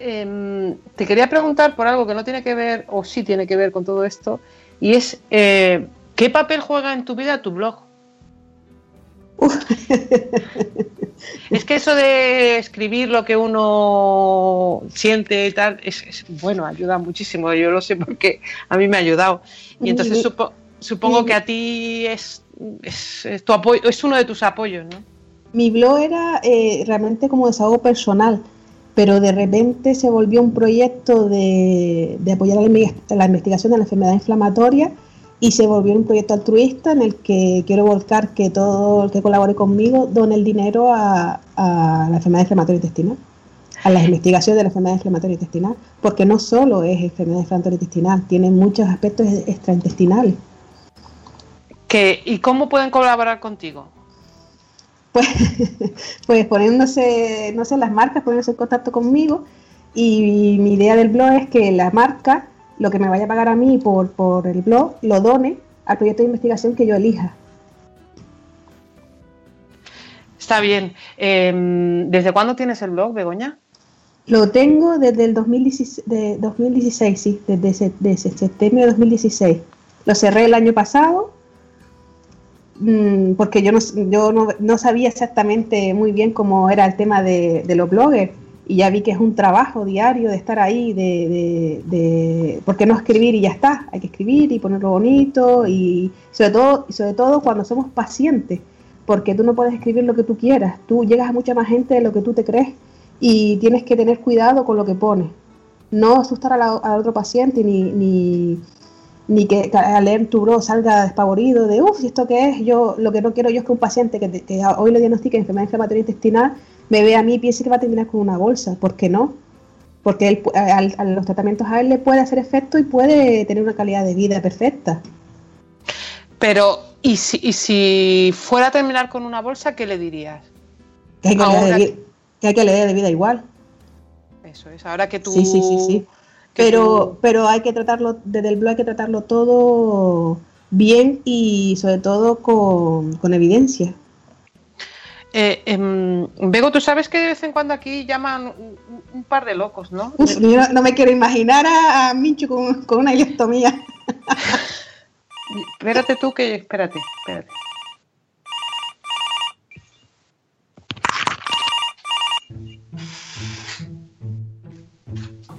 Em, te quería preguntar por algo que no tiene que ver, o sí tiene que ver con todo esto, y es eh, ¿qué papel juega en tu vida tu blog? [LAUGHS] Es que eso de escribir lo que uno siente y tal, es, es- bueno, ayuda muchísimo. Yo lo sé porque a mí me ha ayudado. Y entonces supo- supongo que a ti es, es, es tu apoyo, es uno de tus apoyos, ¿no? Mi blog era eh, realmente como desahogo personal, pero de repente se volvió un proyecto de, de apoyar la, la investigación de la enfermedad inflamatoria y se volvió un proyecto altruista en el que quiero volcar que todo el que colabore conmigo done el dinero a, a la enfermedad inflamatoria intestinal, a la investigación de la enfermedad inflamatoria intestinal, porque no solo es enfermedad inflamatoria intestinal, tiene muchos aspectos extraintestinales. Que, ¿Y cómo pueden colaborar contigo? Pues, [LAUGHS] pues poniéndose, no sé, las marcas, poniéndose en contacto conmigo. Y mi idea del blog es que la marca, lo que me vaya a pagar a mí por, por el blog, lo done al proyecto de investigación que yo elija. Está bien. Em, ¿Desde cuándo tienes el blog, Begoña? Lo tengo desde el 2016, de 2016 sí, desde, desde septiembre de 2016. Lo cerré el año pasado mm, porque yo, no, yo no, no sabía exactamente muy bien cómo era el tema de, de los bloggers y ya vi que es un trabajo diario de estar ahí, de, de, de- ¿por qué no escribir y ya está? Hay que escribir y ponerlo bonito y sobre todo, sobre todo cuando somos pacientes, porque tú no puedes escribir lo que tú quieras, tú llegas a mucha más gente de lo que tú te crees y tienes que tener cuidado con lo que pones. No asustar a la- al otro paciente ni, ni, ni que que al leer tu blog salga despavorido de, uff, ¿y esto qué es? Yo lo que no quiero yo es que un paciente que, que hoy le diagnostique enfermedad inflamatoria intestinal me vea a mí y piense que va a terminar con una bolsa. ¿Por qué no? Porque él al- a los tratamientos a él le puede hacer efecto y puede tener una calidad de vida perfecta. Pero, ¿y si, y si fuera a terminar con una bolsa, qué le dirías? Que hay calidad, Ahora de, que hay calidad de vida igual. Eso es, ahora que tú... Sí, sí, sí, Pero, pero hay que tratarlo, desde el blog hay que tratarlo todo bien y sobre todo con, con evidencia. Eh, em, Bego, tú sabes que de vez en cuando aquí llaman un, un par de locos, ¿no? Uf, yo no, no me quiero imaginar a, a Minchu con, con una ileostomía. [LAUGHS] Espérate tú que... Espérate, espérate.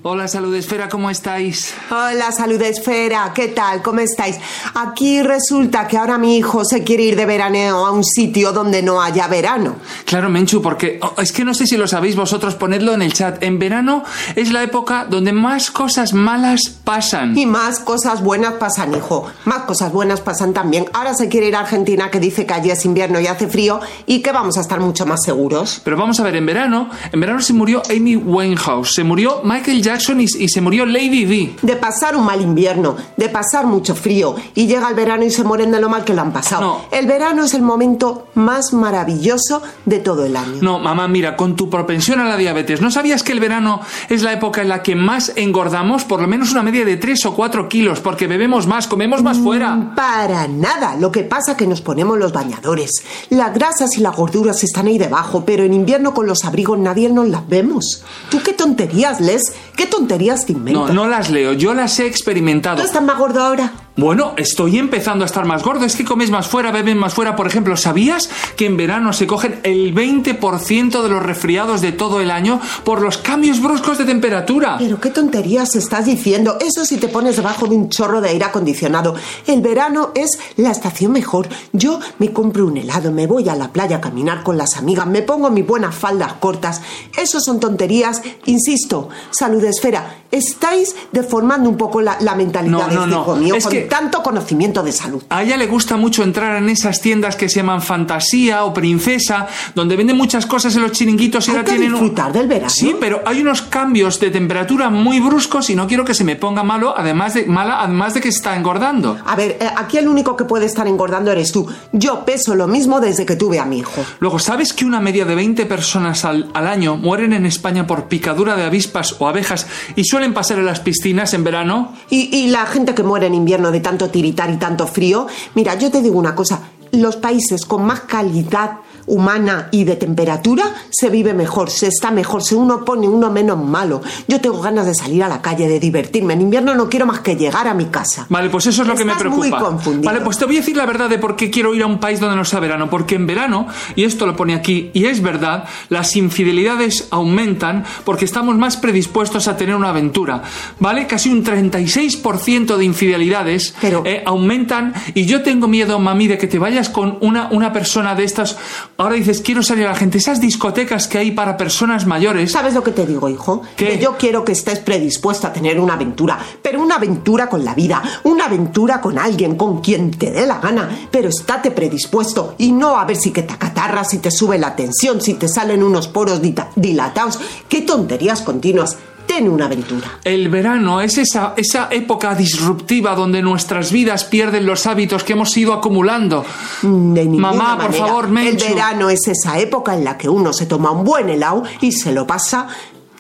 Hola, Salud Esfera, ¿cómo estáis? Hola, Salud Esfera, ¿qué tal? ¿Cómo estáis? Aquí resulta que ahora mi hijo se quiere ir de veraneo a un sitio donde no haya verano. Claro, Menchu, porque oh, es que no sé si lo sabéis vosotros, ponedlo en el chat. En verano es la época donde más cosas malas pasan. Y más cosas buenas pasan, hijo. Más cosas buenas pasan también. Ahora se quiere ir a Argentina, que dice que allí es invierno y hace frío, y que vamos a estar mucho más seguros. Pero vamos a ver, en verano, en verano se murió Amy Winehouse, se murió Michael Jackson y, y se murió Lady Di. De pasar un mal invierno, de pasar mucho frío, y llega el verano y se mueren de lo mal que lo han pasado. No. El verano es el momento más maravilloso de todo el año. No, mamá, mira, con tu propensión a la diabetes, ¿no sabías que el verano es la época en la que más engordamos? Por lo menos una media de 3 o 4 kilos, porque bebemos más, comemos más fuera. Para nada. Lo que pasa que nos ponemos los bañadores. Las grasas y las gorduras están ahí debajo, pero en invierno con los abrigos nadie nos las vemos. ¿Tú qué tonterías, Les? ¿Qué tonterías te No, inventas? no las leo, yo las he experimentado. ¿Tú estás más gordo ahora? Bueno, estoy empezando a estar más gordo. Es que comes más fuera, beben más fuera. Por ejemplo, ¿sabías que en verano se cogen el 20% de los resfriados de todo el año por los cambios bruscos de temperatura? Pero qué tonterías estás diciendo. Eso si te pones debajo de un chorro de aire acondicionado. El verano es la estación mejor. Yo me compro un helado, me voy a la playa a caminar con las amigas, me pongo mis buenas faldas cortas. Eso son tonterías, insisto. Salud esfera. Estáis deformando un poco la, la mentalidad No, de no, este no. hijo mío Es con que- tanto conocimiento de salud. A ella le gusta mucho entrar en esas tiendas que se llaman Fantasía o Princesa, donde venden muchas cosas en los chiringuitos y ahora tienen un- disfrutar del verano. Sí, pero hay unos cambios de temperatura muy bruscos y no quiero que se me ponga malo, además de mala, además de que está engordando. A ver, eh, aquí el único que puede estar engordando eres tú. Yo peso lo mismo desde que tuve a mi hijo. Luego, ¿sabes que una media de 20 personas al, al año mueren en España por picadura de avispas o abejas y suelen pasar en las piscinas en verano? Y, y la gente que muere en invierno de tanto tiritar y tanto frío, mira, yo te digo una cosa, los países con más calidad humana y de temperatura, se vive mejor, se está mejor, se uno pone uno menos malo. Yo tengo ganas de salir a la calle, de divertirme. En invierno no quiero más que llegar a mi casa. Vale, pues eso es lo que me preocupa. muy confundido. Vale, pues te voy a decir la verdad de por qué quiero ir a un país donde no sea verano. Porque en verano, y esto lo pone aquí, y es verdad, las infidelidades aumentan porque estamos más predispuestos a tener una aventura. ¿Vale? Casi un 36% de infidelidades eh, aumentan. Y yo tengo miedo, mami, de que te vayas con una, una persona de estas. Ahora dices, quiero salir a la gente. Esas discotecas que hay para personas mayores. ¿Sabes lo que te digo, hijo? Que yo quiero que estés predispuesto a tener una aventura, pero una aventura con la vida, una aventura con alguien, con quien te dé la gana, pero estate predispuesto y no a ver si que te acatarras, si te sube la tensión, si te salen unos poros dilatados. ¡Qué tonterías continuas! Ten una aventura. El verano es esa, esa época disruptiva donde nuestras vidas pierden los hábitos que hemos ido acumulando. De ninguna Mamá, por manera. favor, Menchu. El verano es esa época en la que uno se toma un buen helado y se lo pasa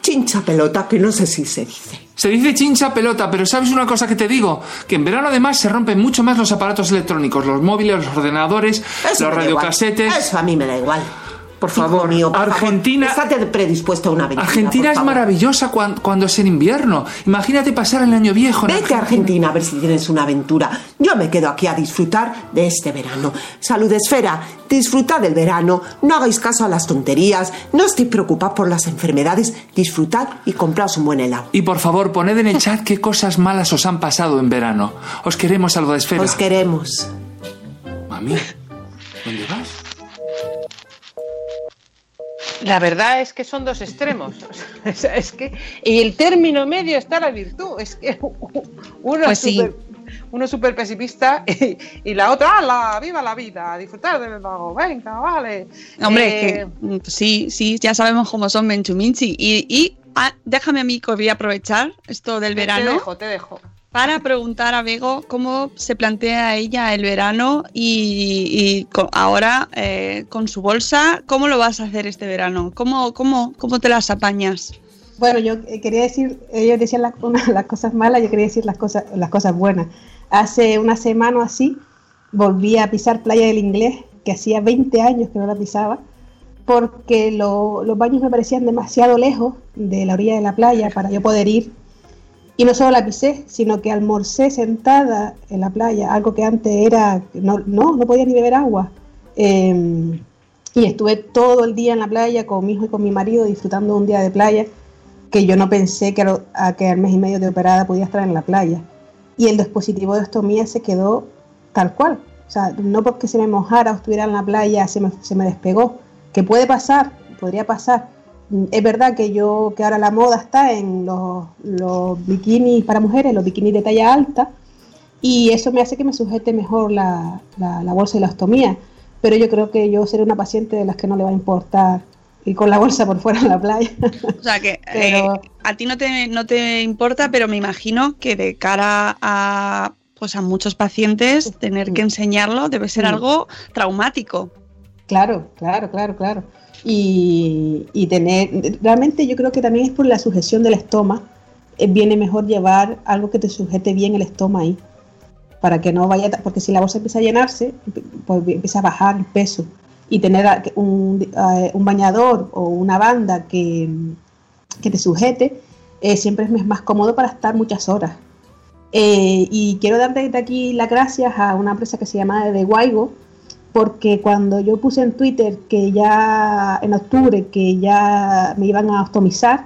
chincha pelota, que no sé si se dice. Se dice chincha pelota, pero ¿sabes una cosa que te digo? Que en verano además se rompen mucho más los aparatos electrónicos, los móviles, los ordenadores, Eso los radiocasetes. Eso a mí me da igual. Por favor, Argentina. estate predispuesto a una aventura. Argentina por es favor. maravillosa cuan- cuando, es en invierno. Imagínate pasar el año viejo. Vete a Argentina a ver si tienes una aventura. Yo me quedo aquí a disfrutar de este verano. Salud Esfera, disfrutad del verano, no hagáis caso a las tonterías, no estéis preocupados por las enfermedades, disfrutad y compraos un buen helado. Y por favor, poned en el chat qué cosas malas os han pasado en verano. Os queremos, Salud Esfera. Os queremos. Mami, ¿dónde vas? La verdad es que son dos extremos. [LAUGHS] Es que y el término medio está la virtud. Es que uno Pues es súper pesimista y, y la otra, ¡la! ¡Viva la vida! ¡Disfrutar del vago! ¡Venga, vale! Hombre, Eh, es que mm, sí, sí, ya sabemos cómo son Menchuminchi. Y, y ah, déjame a mí que voy a aprovechar esto del verano. Te dejo, te dejo. Para preguntar a Bego cómo se plantea ella el verano y, ahora eh, con su bolsa, ¿cómo lo vas a hacer este verano? ¿Cómo, cómo, cómo te las apañas? Bueno, yo eh, quería decir, ellos decían las, una- las cosas malas, yo quería decir las cosas, las cosas buenas. Hace una semana o así volví a pisar Playa del Inglés, que hacía 20 años que no la pisaba, porque lo- los baños me parecían demasiado lejos de la orilla de la playa para yo poder ir. Y no solo la pisé, sino que almorcé sentada en la playa, algo que antes era, no, no, no podía ni beber agua. Eh, y estuve todo el día en la playa con mi hijo y con mi marido disfrutando un día de playa que yo no pensé que, a que al mes y medio de operada podía estar en la playa. Y el dispositivo de ostomía se quedó tal cual. O sea, no porque se me mojara o estuviera en la playa se me, se me despegó. Que puede pasar, podría pasar. Mm, Es verdad que yo, que ahora la moda está en los, los bikinis para mujeres, los bikinis de talla alta, y eso me hace que me sujete mejor la, la, la bolsa y la ostomía. Pero yo creo que yo seré una paciente de las que no le va a importar ir con la bolsa por fuera en la playa. O sea que [LAUGHS] Pero- eh, a ti no te, no te importa, pero me imagino que de cara a pues a muchos pacientes tener que enseñarlo debe ser Mm. algo traumático. Claro, claro, claro, claro. Y, tener, realmente yo creo que también es por la sujeción del estómago. eh, viene mejor llevar algo que te sujete bien el estómago ahí, para que no vaya, porque si la bolsa empieza a llenarse, pues empieza a bajar el peso. Y tener un, eh, un bañador o una banda que, que te sujete, eh, siempre es más cómodo para estar muchas horas. Y quiero dar desde aquí las gracias a una empresa que se llama The Waigo, porque cuando yo puse en Twitter que ya en octubre que ya me iban a ostomizar,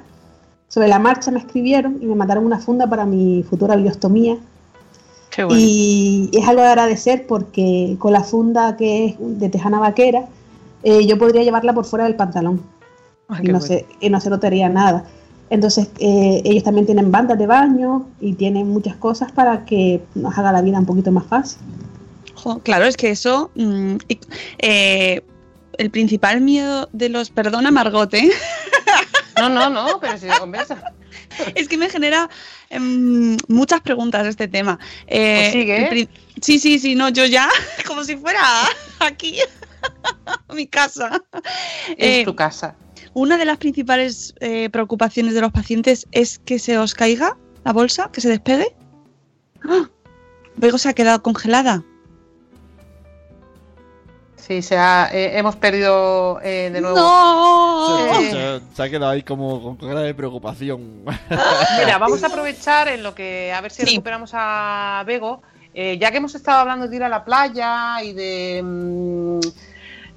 sobre la marcha me escribieron y me mandaron una funda para mi futura biostomía. Qué bueno. Y es algo de agradecer porque con la funda que es de tejana vaquera, eh, yo podría llevarla por fuera del pantalón Ah, y, no bueno. se, y no se notaría nada. Entonces, eh, ellos también tienen bandas de baño y tienen muchas cosas para que nos haga la vida un poquito más fácil. Claro, es que eso. mm, y- eh, el principal miedo de los. Perdona, Margot, ¿eh? No, no, no, pero si conversa. [LAUGHS] es que me genera em, muchas preguntas este tema. Eh, Pues sigue, Sí, sí, sí, no, yo ya, [LAUGHS] como si fuera aquí, [LAUGHS] mi casa. Es Eh, tu casa. Una de las principales eh, preocupaciones de los pacientes es que se os caiga la bolsa, que se despegue. ¡Ah! Luego se ha quedado congelada. Sí, se ha, eh, hemos perdido eh, de nuevo. ¡No! Eh, Se, se ha quedado ahí como con cara de preocupación. [LAUGHS] Mira, vamos a aprovechar en lo que a ver si recuperamos a Bego, eh, ya que hemos estado hablando de ir a la playa y de mm,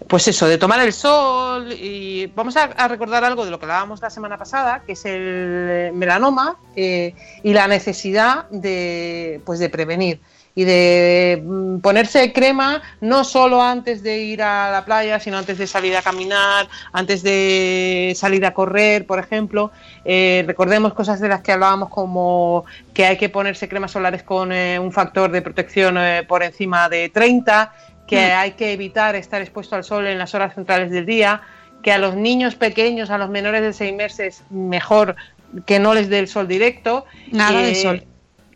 pues eso, de tomar el sol y vamos a, a recordar algo de lo que hablábamos la semana pasada, que es el melanoma eh, y la necesidad de pues de prevenir y de mm, ponerse crema no solo antes de ir a la playa, sino antes de salir a caminar, antes de salir a correr, por ejemplo. Eh, recordemos cosas de las que hablábamos como que hay que ponerse cremas solares con eh, un factor de protección eh, por encima de 30, que Mm. hay que evitar estar expuesto al sol en las horas centrales del día, que a los niños pequeños, a los menores de seis meses, mejor que no les dé el sol directo. Nada de que- sol.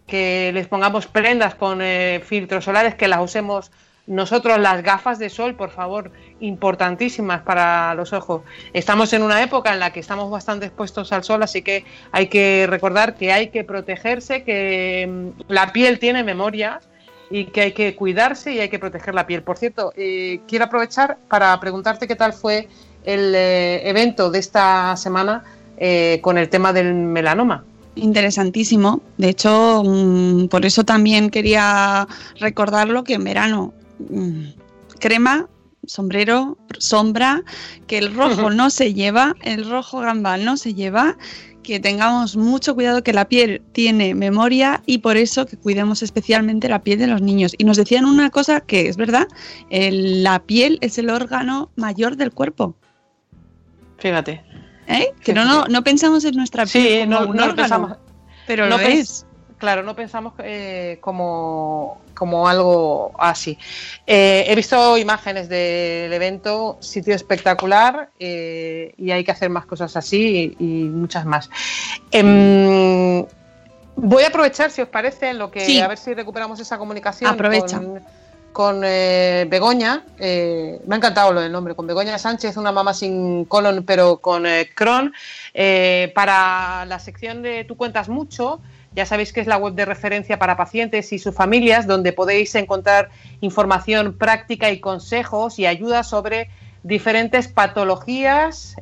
Que les pongamos prendas con eh, filtros solares, que las usemos nosotros, las gafas de sol, por favor, importantísimas para los ojos. Estamos en una época en la que estamos bastante expuestos al sol, así que hay que recordar que hay que protegerse, que mm, la piel tiene memoria y que hay que cuidarse y hay que proteger la piel. Por cierto, eh, quiero aprovechar para preguntarte qué tal fue el eh, evento de esta semana eh, con el tema del melanoma. Interesantísimo. De hecho, mm, por eso también quería recordarlo que en verano mm, crema, sombrero, sombra, que el rojo [LAUGHS] no se lleva, el rojo gamba no se lleva, que tengamos mucho cuidado que la piel tiene memoria y por eso que cuidemos especialmente la piel de los niños. Y nos decían una cosa que es verdad, el- la piel es el órgano mayor del cuerpo. Fíjate. ¿Eh? Que no, no, no pensamos en nuestra piel Sí, como no, un no lo órgano, pensamos. pero no lo es. Claro, no pensamos eh, como, como algo así. Eh, he visto imágenes del evento, sitio espectacular eh, y hay que hacer más cosas así y, y muchas más. Em, voy a aprovechar, si os parece, en lo que Sí. a ver si recuperamos esa comunicación Aprovecha. con, con eh, Begoña. eh, me ha encantado del nombre, con Begoña Sánchez, una mamá sin colon pero con eh, Crohn. Eh, para la sección de Tú cuentas mucho, ya sabéis que es la web de referencia para pacientes y sus familias, donde podéis encontrar información práctica y consejos y ayuda sobre diferentes patologías.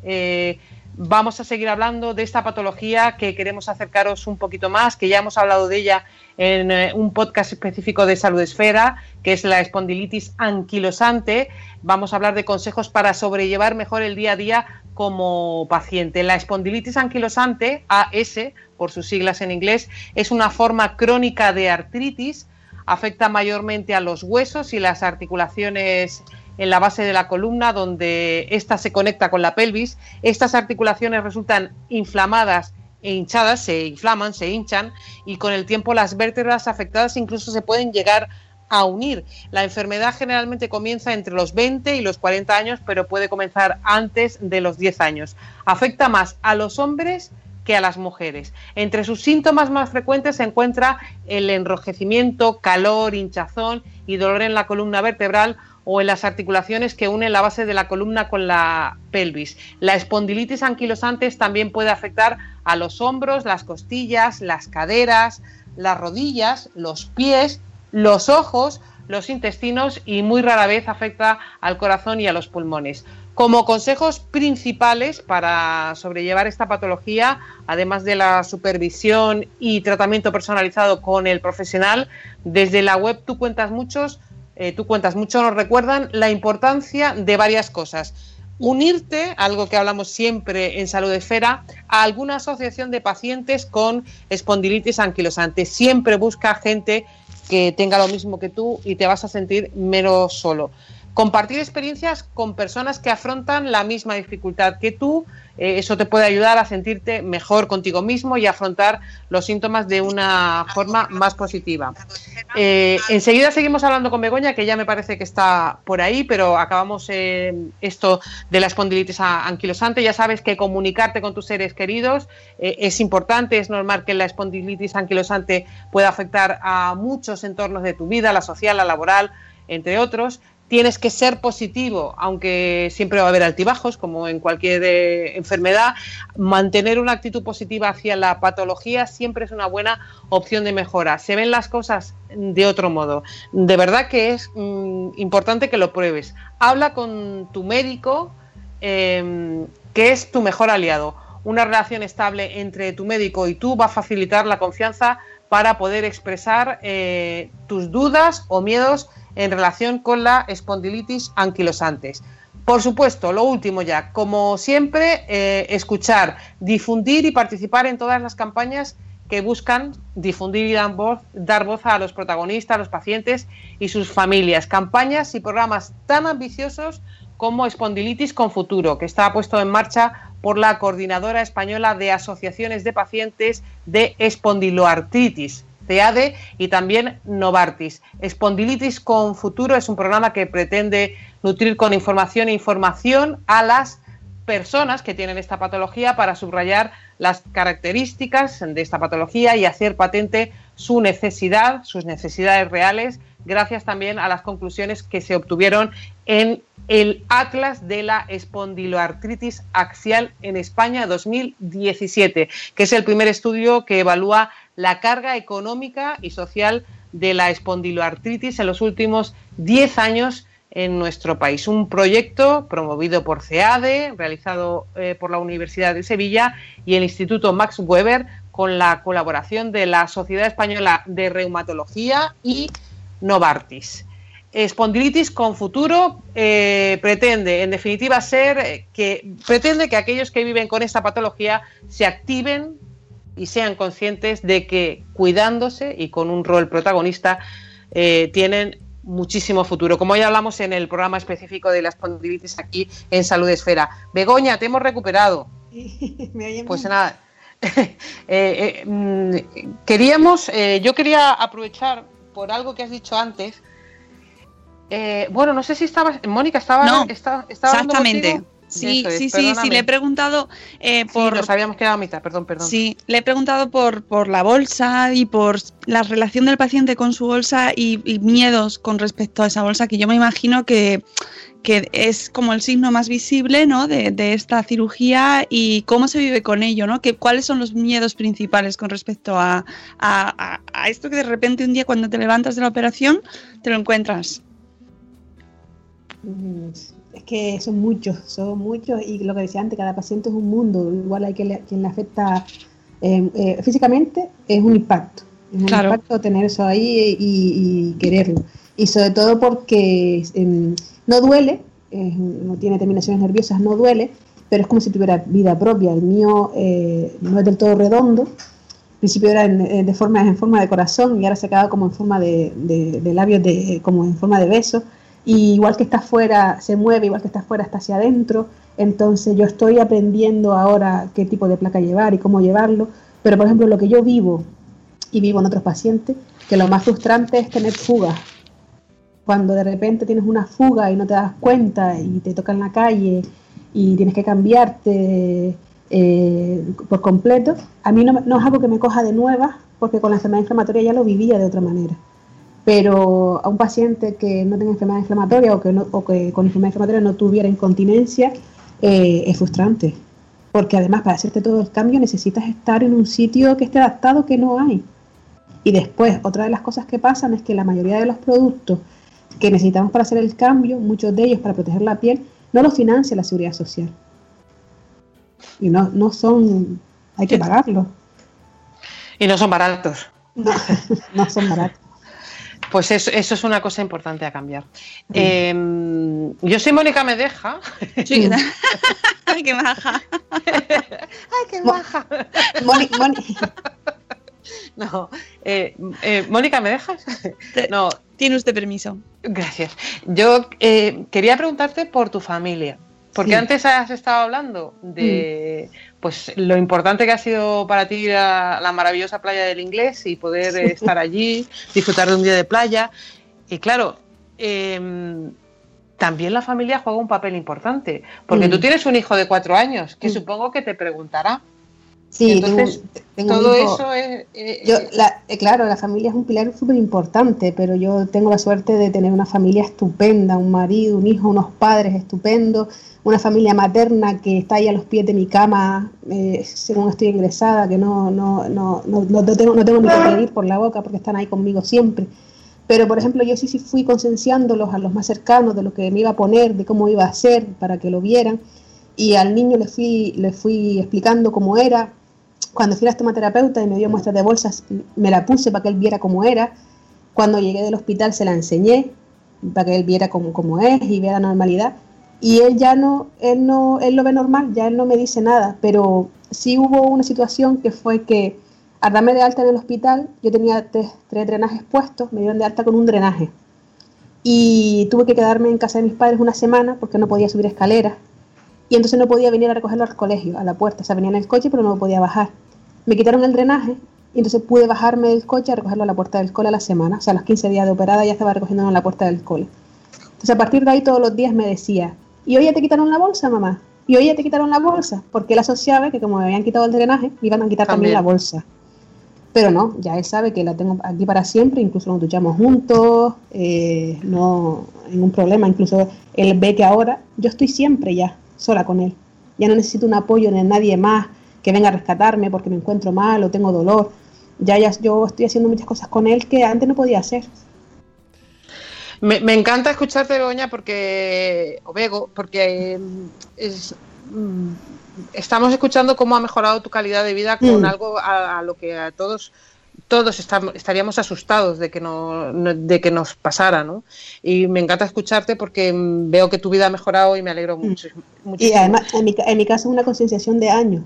Vamos a seguir hablando de esta patología que queremos acercaros un poquito más, que ya hemos hablado de ella en eh, un podcast específico de Salud Esfera, que es la espondilitis anquilosante. Vamos a hablar de consejos para sobrellevar mejor el día a día como paciente. La espondilitis anquilosante, AS, por sus siglas en inglés, es una forma crónica de artritis, afecta mayormente a los huesos y las articulaciones en la base de la columna, donde ésta se conecta con la pelvis. Estas articulaciones resultan inflamadas e hinchadas, se inflaman, se hinchan, y con el tiempo las vértebras afectadas incluso se pueden llegar a unir. La enfermedad generalmente comienza entre los 20 y los 40 años, pero puede comenzar antes de los 10 años. Afecta más a los hombres que a las mujeres. Entre sus síntomas más frecuentes se encuentra el enrojecimiento, calor, hinchazón y dolor en la columna vertebral o en las articulaciones que unen la base de la columna con la pelvis. La espondilitis anquilosantes también puede afectar a los hombros, las costillas, las caderas, las rodillas, los pies, los ojos, los intestinos y muy rara vez afecta al corazón y a los pulmones. Como consejos principales para sobrellevar esta patología, además de la supervisión y tratamiento personalizado con el profesional, desde la web Tú Cuentas Muchos, eh, Tú Cuentas Mucho nos recuerdan la importancia de varias cosas. Unirte, algo que hablamos siempre en Salud Esfera, a alguna asociación de pacientes con espondilitis anquilosante. Siempre busca gente que tenga lo mismo que tú y te vas a sentir menos solo. Compartir experiencias con personas que afrontan la misma dificultad que tú, eh, eso te puede ayudar a sentirte mejor contigo mismo y afrontar los síntomas de una forma más positiva. Eh, enseguida seguimos hablando con Begoña, que ya me parece que está por ahí, pero acabamos eh, esto de la espondilitis anquilosante. Ya sabes que comunicarte con tus seres queridos es importante, es normal que la espondilitis anquilosante pueda afectar a muchos entornos de tu vida, la social, la laboral, entre otros. Tienes que ser positivo, aunque siempre va a haber altibajos, como en cualquier eh, enfermedad. Mantener una actitud positiva hacia la patología siempre es una buena opción de mejora. Se ven las cosas de otro modo. De verdad que es mm, importante que lo pruebes. Habla con tu médico, em, que es tu mejor aliado. Una relación estable entre tu médico y tú va a facilitar la confianza para poder expresar eh, tus dudas o miedos en relación con la espondilitis anquilosantes. Por supuesto, lo último ya, como siempre, eh, escuchar, difundir y participar en todas las campañas que buscan difundir y dar voz, dar voz a los protagonistas, a los pacientes y sus familias. Campañas y programas tan ambiciosos como Espondilitis con Futuro, que está puesto en marcha por la Coordinadora Española de Asociaciones de Pacientes de Espondiloartritis, CEADE, y también Novartis. Espondilitis con Futuro es un programa que pretende nutrir con información e información a las personas que tienen esta patología para subrayar las características de esta patología y hacer patente su necesidad, sus necesidades reales, gracias también a las conclusiones que se obtuvieron en el Atlas de la Espondiloartritis Axial en España 2017, que es el primer estudio que evalúa la carga económica y social de la espondiloartritis en los últimos 10 años en nuestro país. Un proyecto promovido por CEADE, realizado eh, por la Universidad de Sevilla y el Instituto Max Weber, con la colaboración de la Sociedad Española de Reumatología y Novartis. Espondilitis con futuro eh, pretende, en definitiva, ser eh, que pretende que aquellos que viven con esta patología se activen y sean conscientes de que cuidándose y con un rol protagonista tienen muchísimo futuro. Como ya hablamos en el programa específico de la espondilitis aquí en Salud Esfera. Begoña, te hemos recuperado. [LAUGHS] pues nada. [LAUGHS] Eh, eh, mm, queríamos, eh, yo quería aprovechar por algo que has dicho antes. bueno, no sé si estabas, Mónica, estaba, no, estaba, exactamente. Sí, sí, sí, sí, le he preguntado eh, por... Sí, nos habíamos quedado a mitad, perdón, perdón. Sí, le he preguntado por, por la bolsa y por la relación del paciente con su bolsa y, miedos con respecto a esa bolsa, que yo me imagino que, es como el signo más visible ¿no? de, esta cirugía y cómo se vive con ello, ¿no? Que, ¿Cuáles son los miedos principales con respecto a, a, a esto que de repente un día cuando te levantas de la operación te lo encuentras? Es que son muchos, son muchos y lo que decía antes, cada paciente es un mundo, igual hay que le, quien le afecta eh, eh, físicamente, es un impacto, es un impacto tener eso ahí y, quererlo. Y sobre todo porque em, no duele, no tiene terminaciones nerviosas, no duele, pero es como si tuviera vida propia. El mío eh, no es del todo redondo, al principio era en, de forma, en forma de corazón y ahora se ha quedado como en forma de, de labios, de, como en forma de beso y igual que está afuera se mueve, igual que está afuera está hacia adentro, entonces yo estoy aprendiendo ahora qué tipo de placa llevar y cómo llevarlo, pero por ejemplo lo que yo vivo y vivo en otros pacientes, que lo más frustrante es tener fugas. Cuando de repente tienes una fuga y no te das cuenta y te toca en la calle y tienes que cambiarte eh, por completo, a mí no, no es algo que me coja de nueva porque con la enfermedad inflamatoria ya lo vivía de otra manera pero a un paciente que no tenga enfermedad inflamatoria o que, no, o que con enfermedad inflamatoria no tuviera incontinencia, eh, es frustrante. Porque además para hacerte todo el cambio necesitas estar en un sitio que esté adaptado que no hay. Y después, otra de las cosas que pasan es que la mayoría de los productos que necesitamos para hacer el cambio, muchos de ellos para proteger la piel, no los financia la seguridad social. Y no, no son, hay que pagarlos. Y no son baratos. no [LAUGHS] son baratos. Pues eso, es una cosa importante a cambiar. Em, yo soy Mónica Medeja. Sí. [LAUGHS] Ay, qué baja. Ay, qué baja. Mónica. No, eh, eh, Mónica, ¿me dejas? No. Tiene usted permiso. Gracias. Yo eh, quería preguntarte por tu familia. Porque antes has estado hablando de mm. Pues lo importante que ha sido para ti ir a la maravillosa playa del inglés y poder estar allí, [LAUGHS] disfrutar de un día de playa. Y claro, em, también la familia juega un papel importante. Porque tú mm. tienes un hijo de cuatro años que mm. supongo que te preguntará. Sí, Entonces, tengo- tengo un todo eso es... eh, Yo, eh, la- eh, claro, la familia es un pilar súper importante, pero yo tengo la suerte de tener una familia estupenda, un marido, un hijo, unos padres estupendos, una familia materna que está ahí a los pies de mi cama eh, según estoy ingresada, que no, no, no, no, no tengo, no tengo ni que pedir por la boca porque están ahí conmigo siempre. Pero, por ejemplo, yo sí, sí fui concienciándolos a los más cercanos de lo que me iba a poner, de cómo iba a ser, para que lo vieran. Y al niño le fui, le fui explicando cómo era, cuando fui a la estomaterapeuta y me dio muestras de bolsas, me la puse para que él viera cómo era. Cuando llegué del hospital se la enseñé para que él viera cómo, cómo es y vea la normalidad. Y él ya no, él no, él lo ve normal, ya él no me dice nada, pero sí hubo una situación que fue que al darme de alta en el hospital, yo tenía tres, tres drenajes puestos, me dieron de alta con un drenaje. Y tuve que quedarme en casa de mis padres una semana porque no podía subir escaleras. Y entonces no podía venir a recogerlo al colegio, a la puerta. O sea, venía en el coche, pero no podía bajar. Me quitaron el drenaje y entonces pude bajarme del coche a recogerlo a la puerta del cole a la semana. O sea, a los 15 días de operada ya estaba recogiéndolo en la puerta del cole. Entonces a partir de ahí todos los días me decía, ¿y hoy ya te quitaron la bolsa, mamá? ¿Y hoy ya te quitaron la bolsa? Porque él asociaba que como me habían quitado el drenaje, me iban a quitar también, También. la bolsa. Pero no, ya él sabe que la tengo aquí para siempre, incluso nos duchamos juntos, eh, no ningún problema, incluso él ve que ahora yo estoy siempre ya sola con él. Ya no necesito un apoyo de nadie más que venga a rescatarme porque me encuentro mal o tengo dolor. Ya, ya yo estoy haciendo muchas cosas con él que antes no podía hacer. Me, me encanta escucharte, Begoña, porque, o Bego, porque es, mm, estamos escuchando cómo ha mejorado tu calidad de vida con Mm. algo a, a lo que a todos todos estaríamos asustados de que no, no- de que nos pasara, ¿no? Y me encanta escucharte porque mm, veo que tu vida ha mejorado y me alegro mucho. Y muchísimo. además, en mi, en mi caso, es una concienciación de años.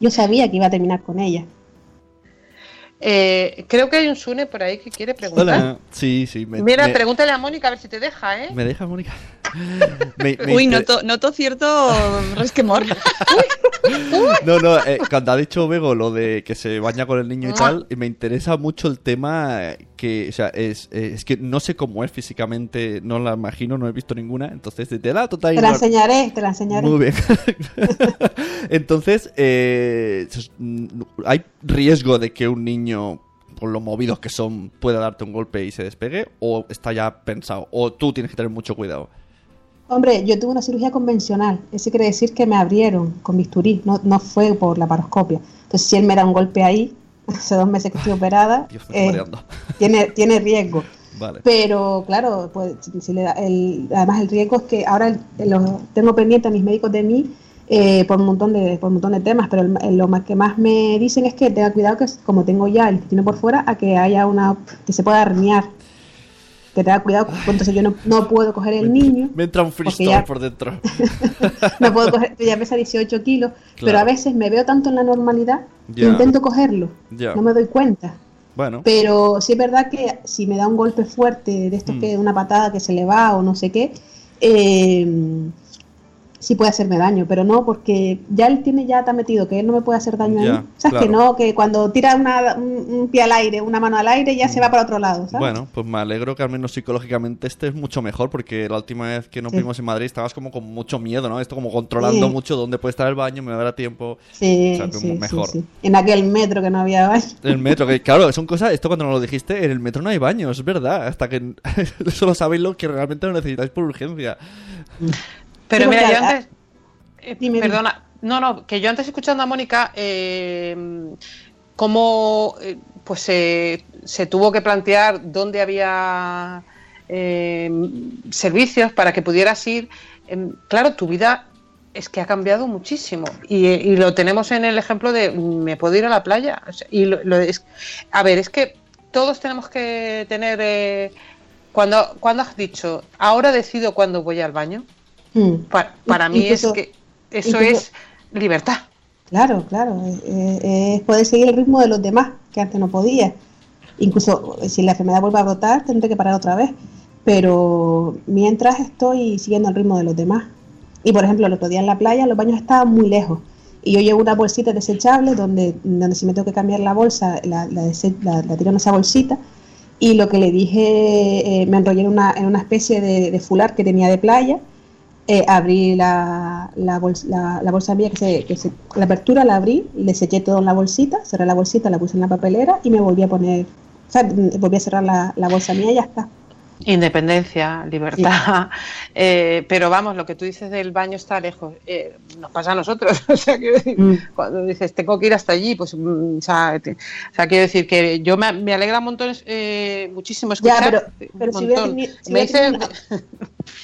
Yo sabía que iba a terminar con ella. Eh, creo que hay un Sune por ahí que quiere preguntar. Hola. Sí, sí. Me, Mira, me- pregúntale a Mónica a ver si te deja, ¿eh? ¿Me deja, Mónica? [LAUGHS] Me- me Uy, inter- noto, noto cierto [LAUGHS] resquemor. [LAUGHS] No, no, eh, cuando ha dicho Bego lo de que se baña con el niño y Mua. tal, me interesa mucho el tema que, o sea, es, eh, es que no sé cómo es físicamente, no la imagino, no he visto ninguna, entonces de tela total Te la enseñaré, te la enseñaré. Muy bien. entonces, eh, ¿hay riesgo de que un niño, por lo movidos que son, pueda darte un golpe y se despegue? ¿O está ya pensado? ¿O tú tienes que tener mucho cuidado? Hombre, yo tuve una cirugía convencional. Eso quiere decir que me abrieron con bisturí, no, no fue por la paroscopia. Entonces, si él me da un golpe ahí, [LAUGHS] hace dos meses que estoy operada, Dios, me estoy eh, [LAUGHS] tiene, tiene riesgo. Vale. Pero claro, pues, si- le da el- además el riesgo es que ahora el- tengo pendiente a mis médicos de mí eh, por un montón de por un montón de temas, pero el- el- lo más que más me dicen es que tenga cuidado que como tengo ya el intestino por fuera, a que haya una que se pueda herniar. Que tenga cuidado, entonces yo no, no puedo coger el niño, Me entra un freestyle ya- por dentro. [LAUGHS] no puedo coger, ya pesa 18 kilos, pero Claro. a veces me veo tanto en la normalidad que Ya. intento cogerlo, Ya. no me doy cuenta. Bueno. Pero sí es verdad que si me da un golpe fuerte de estos Mm. que una patada que se le va o no sé qué, eh, sí puede hacerme daño, pero no porque ya él tiene ya está metido que él no me puede hacer daño Ya, ahí. ¿Sabes [LAUGHS] que claro. no? Que cuando tira una- un, un pie al aire, una mano al aire, ya se va para otro lado, ¿sabes? Bueno, pues me alegro que al menos psicológicamente estés mucho mejor, porque la última vez que nos Sí. vimos en Madrid estabas como con mucho miedo, ¿no? Esto como controlando Sí. mucho dónde puede estar el baño, me dará tiempo. Sí, o sea, sí, mejor. En aquel metro que no había baño. El metro, que claro, son cosas, esto cuando nos lo dijiste, en el metro no hay baños, es verdad, hasta que [LAUGHS] solo sabéis lo que realmente lo necesitáis por urgencia. Pero Sí, mira, yo antes. eh, Dime, perdona, no, no, que yo antes escuchando a Mónica, eh, cómo eh, pues se, se tuvo que plantear dónde había eh, servicios para que pudieras ir. Em, claro, tu vida es que ha cambiado muchísimo y, eh, y lo tenemos en el ejemplo de mm, me puedo ir a la playa. O sea, y lo- lo es- a ver, es que todos tenemos que tener. eh, cuando, cuando has dicho, ahora decido cuándo voy al baño, Mm. Pa- para mí Incluso- es que eso es libertad. Claro, claro. eh, eh, es poder seguir el ritmo de los demás, que antes no podía. Incluso eh, si la enfermedad vuelve a brotar, tendré que parar otra vez. Pero mientras estoy siguiendo el ritmo de los demás. Y por ejemplo, el otro día en la playa los baños estaban muy lejos. Y yo llevo una bolsita desechable donde, donde si me tengo que cambiar la bolsa, la, la, dese- la- la tiro en esa bolsita. Y lo que le dije, eh, me enrollé en una, en una especie de, de fular que tenía de playa eh, abrí la, la, bolsa, la, la bolsa mía, que se, que se- la apertura la abrí, le sellé todo en la bolsita, cerré la bolsita, la puse en la papelera y me volví a poner, o sea, mm, volví a cerrar la, la bolsa mía y ya está. Independencia, libertad. [LAUGHS] Eh, pero vamos, lo que tú dices del baño está lejos. Eh, nos pasa a nosotros. [LAUGHS] o sea, quiero decir, cuando dices tengo que ir hasta allí, pues, mm, o sea, te- o sea, quiero decir que yo me, me alegra montón, eh, muchísimo Ya, escuchar. pero, si hubiera montón. tenido- si Me dice- [LAUGHS]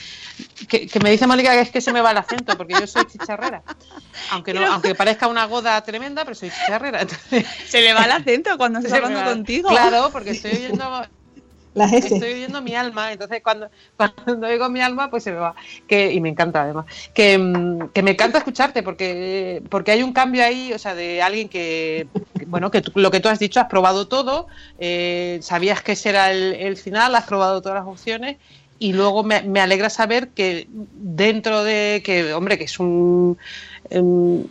que, que me dice Mónica que es que se me va el acento, porque yo soy chicharrera. Aunque no, aunque parezca una goda tremenda, pero soy chicharrera. entonces- Se le va el acento cuando [LAUGHS] me hablando contigo. Claro, porque estoy oyendo Las S. Estoy oyendo mi alma, entonces cuando, cuando oigo mi alma, pues se me va. Que, y me encanta además. Que, mm, que me encanta escucharte porque, porque hay un cambio ahí, o sea, de alguien que, que, bueno, que tú- lo que tú has dicho, has probado todo, eh, sabías que ese era el, el final, has probado todas las opciones. Y luego me, me alegra saber que dentro de que, hombre, que es un. em,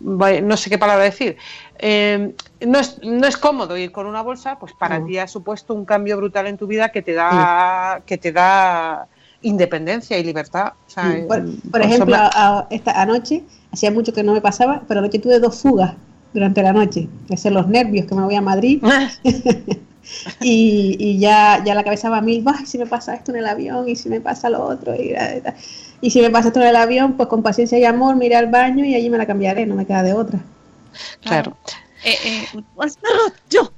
no sé qué palabra decir. eh, no, es, no es cómodo ir con una bolsa, pues para No. ti ha supuesto un cambio brutal en tu vida que te da, que te da independencia y libertad. O sea, Mm, Por, por ejemplo, a- a- esta anoche, hacía mucho que no me pasaba, pero anoche tuve dos fugas durante la noche. Que son los nervios que me voy a Madrid. [LAUGHS] y y ya, ya la cabeza va a mil, "Ay, si me pasa esto en el avión, y si me pasa lo otro. Y, y si me pasa esto en el avión, pues con paciencia y amor, me iré al baño y allí me la cambiaré, no me queda de otra. Claro. Eh, eh, [LAUGHS] yo.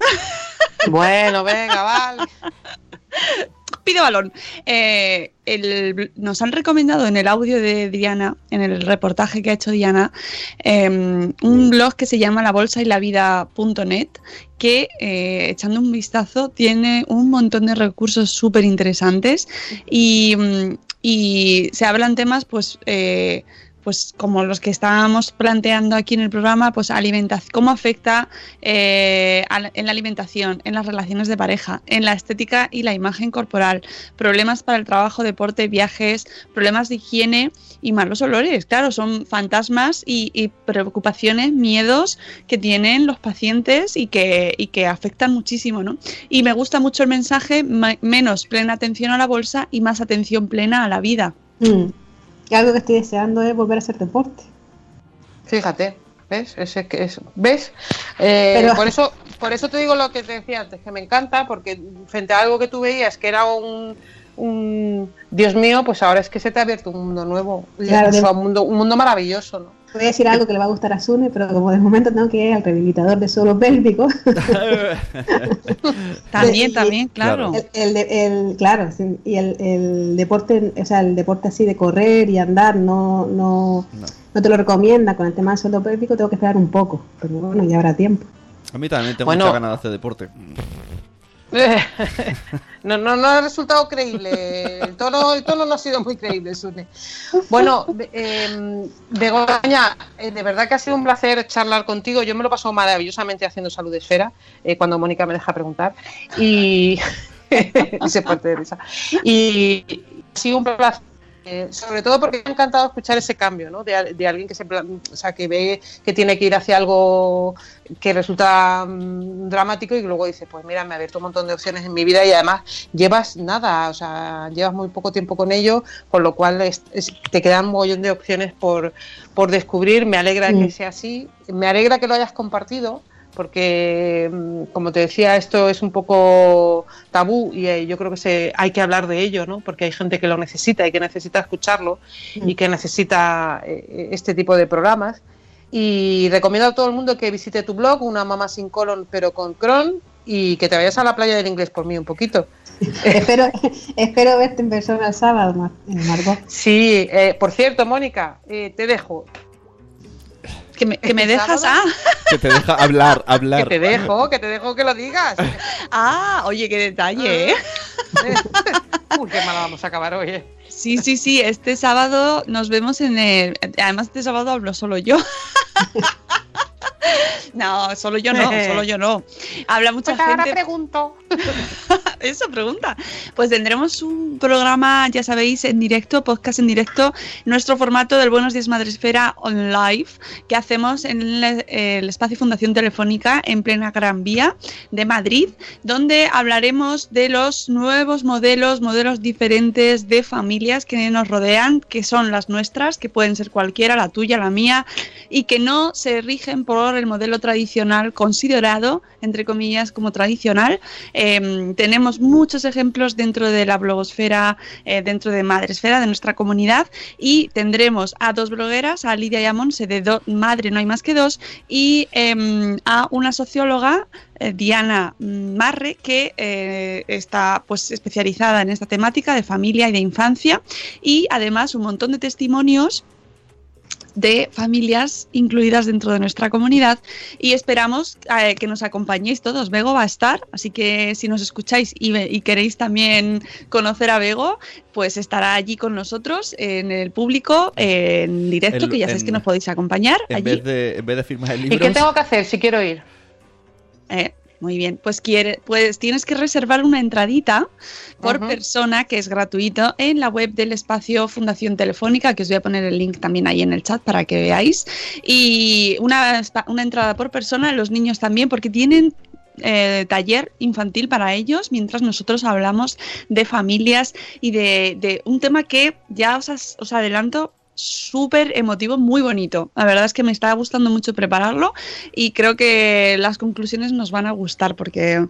Bueno, venga, vale. [LAUGHS] Pido balón. Eh, el- nos han recomendado en el audio de Diana, en el reportaje que ha hecho Diana, eh, un blog que se llama la bolsa y la vida.net que eh, echando un vistazo tiene un montón de recursos súper interesantes y, mm, y se hablan temas pues eh, pues como los que estábamos planteando aquí en el programa, pues cómo afecta eh, en la alimentación, en las relaciones de pareja, en la estética y la imagen corporal, problemas para el trabajo, deporte, viajes, problemas de higiene y malos olores. Claro, son fantasmas y, preocupaciones, miedos que tienen los pacientes y que, afectan muchísimo, ¿no? Y me gusta mucho el mensaje, menos plena atención a la bolsa y más atención plena a la vida. Mm. Algo que estoy deseando es volver a hacer deporte. Fíjate, ¿ves? Ese que es, ¿Ves? Eh, Pero- por, eso, por eso te digo lo que te decía antes, que me encanta, porque frente a algo que tú veías que era un, un Dios mío, pues ahora es que se te ha abierto un mundo nuevo, Claro, de- un, mundo, un mundo maravilloso, ¿no? Voy a decir algo que le va a gustar a Sune, pero como de momento tengo que ir al rehabilitador de suelo pélvico. [LAUGHS] También, también, claro. El, el claro, sí, y el, el deporte, o sea, el deporte así de correr y andar no, no, no. te lo recomienda con el tema del suelo pélvico, tengo que esperar un poco, pero bueno, ya habrá tiempo. A mí también tengo Bueno. mucha ganas de hacer deporte. [LAUGHS] no, no, no ha resultado creíble. El tono, no ha sido muy creíble, Sune. Bueno, Be- eh, Begoña, de verdad que ha sido un placer charlar contigo. Yo me lo paso maravillosamente haciendo salud de esfera, eh, cuando Mónica me deja preguntar. Y, [LAUGHS] y se parte de risa. Y ha sido un placer. Eh, sobre todo porque me ha encantado escuchar ese cambio, ¿no? De, de alguien que se, o sea, que ve que tiene que ir hacia algo que resulta mm, dramático y luego dice, pues mira, me ha abierto un montón de opciones en mi vida y además llevas nada, o sea, llevas muy poco tiempo con ello, con lo cual es- es- te quedan un mogollón de opciones por, por descubrir. Me alegra Mm. que sea así, me alegra que lo hayas compartido. Porque, mm, como te decía, esto es un poco tabú y eh, yo creo que se, hay que hablar de ello, ¿no? Porque hay gente que lo necesita y que necesita escucharlo y que necesita eh, este tipo de programas. Y recomiendo a todo el mundo que visite tu blog, una mamá sin colon pero con Crohn, y que te vayas a la playa del inglés por mí un poquito. [LAUGHS] espero, espero verte en persona el sábado, Mar- Margot. Sí, eh, por cierto, Mónica, eh, te dejo. Que me, que me ¿Este dejas, ah, Que te deja hablar, Que hablar. te dejo, que te dejo que lo digas. [LAUGHS] ah, oye, qué detalle, ¿eh? [LAUGHS] Uy, qué mala vamos a acabar hoy. eh. Sí, sí, sí, este sábado nos vemos en el... Además, este sábado hablo solo yo. [LAUGHS] [LAUGHS] no, solo yo no, solo yo no. Habla mucha Pues ahora gente... pregunto. [LAUGHS] Eso pregunta. Pues tendremos un programa, ya sabéis, en directo, podcast en directo, nuestro formato del Buenos Días Madresfera on live, que hacemos en el, el espacio Fundación Telefónica en plena Gran Vía de Madrid, donde hablaremos de los nuevos modelos, modelos diferentes de familias que nos rodean, que son las nuestras, que pueden ser cualquiera, la tuya, la mía, y que no se rigen por el modelo tradicional considerado, entre comillas, como tradicional. Eh, tenemos muchos ejemplos dentro de la blogosfera, eh, dentro de Madresfera, de nuestra comunidad, y tendremos a dos blogueras, a Lidia y a Monse de Madre No hay más que dos, y em, a una socióloga, eh, Diana Marre, que eh, está pues especializada en esta temática de familia y de infancia, y además un montón de testimonios de familias incluidas dentro de nuestra comunidad y esperamos eh, que nos acompañéis todos. Bego va a estar, así que si nos escucháis y, y queréis también conocer a Bego, pues estará allí con nosotros en el público, en directo, El- que ya sabéis en- que nos podéis acompañar En allí. vez, de, en vez de firmar el ¿Y libro. qué tengo que hacer si quiero ir? Eh, muy bien, pues, quiere, pues tienes que reservar una entradita por persona que es gratuito en la web del espacio Fundación Telefónica, que os voy a poner el link también ahí en el chat para que veáis. Y una, una entrada por persona, los niños también, porque tienen eh, taller infantil para ellos mientras nosotros hablamos de familias y de, de un tema que ya os, as- os adelanto súper emotivo, muy bonito. La verdad es que me está gustando mucho prepararlo y creo que las conclusiones nos van a gustar porque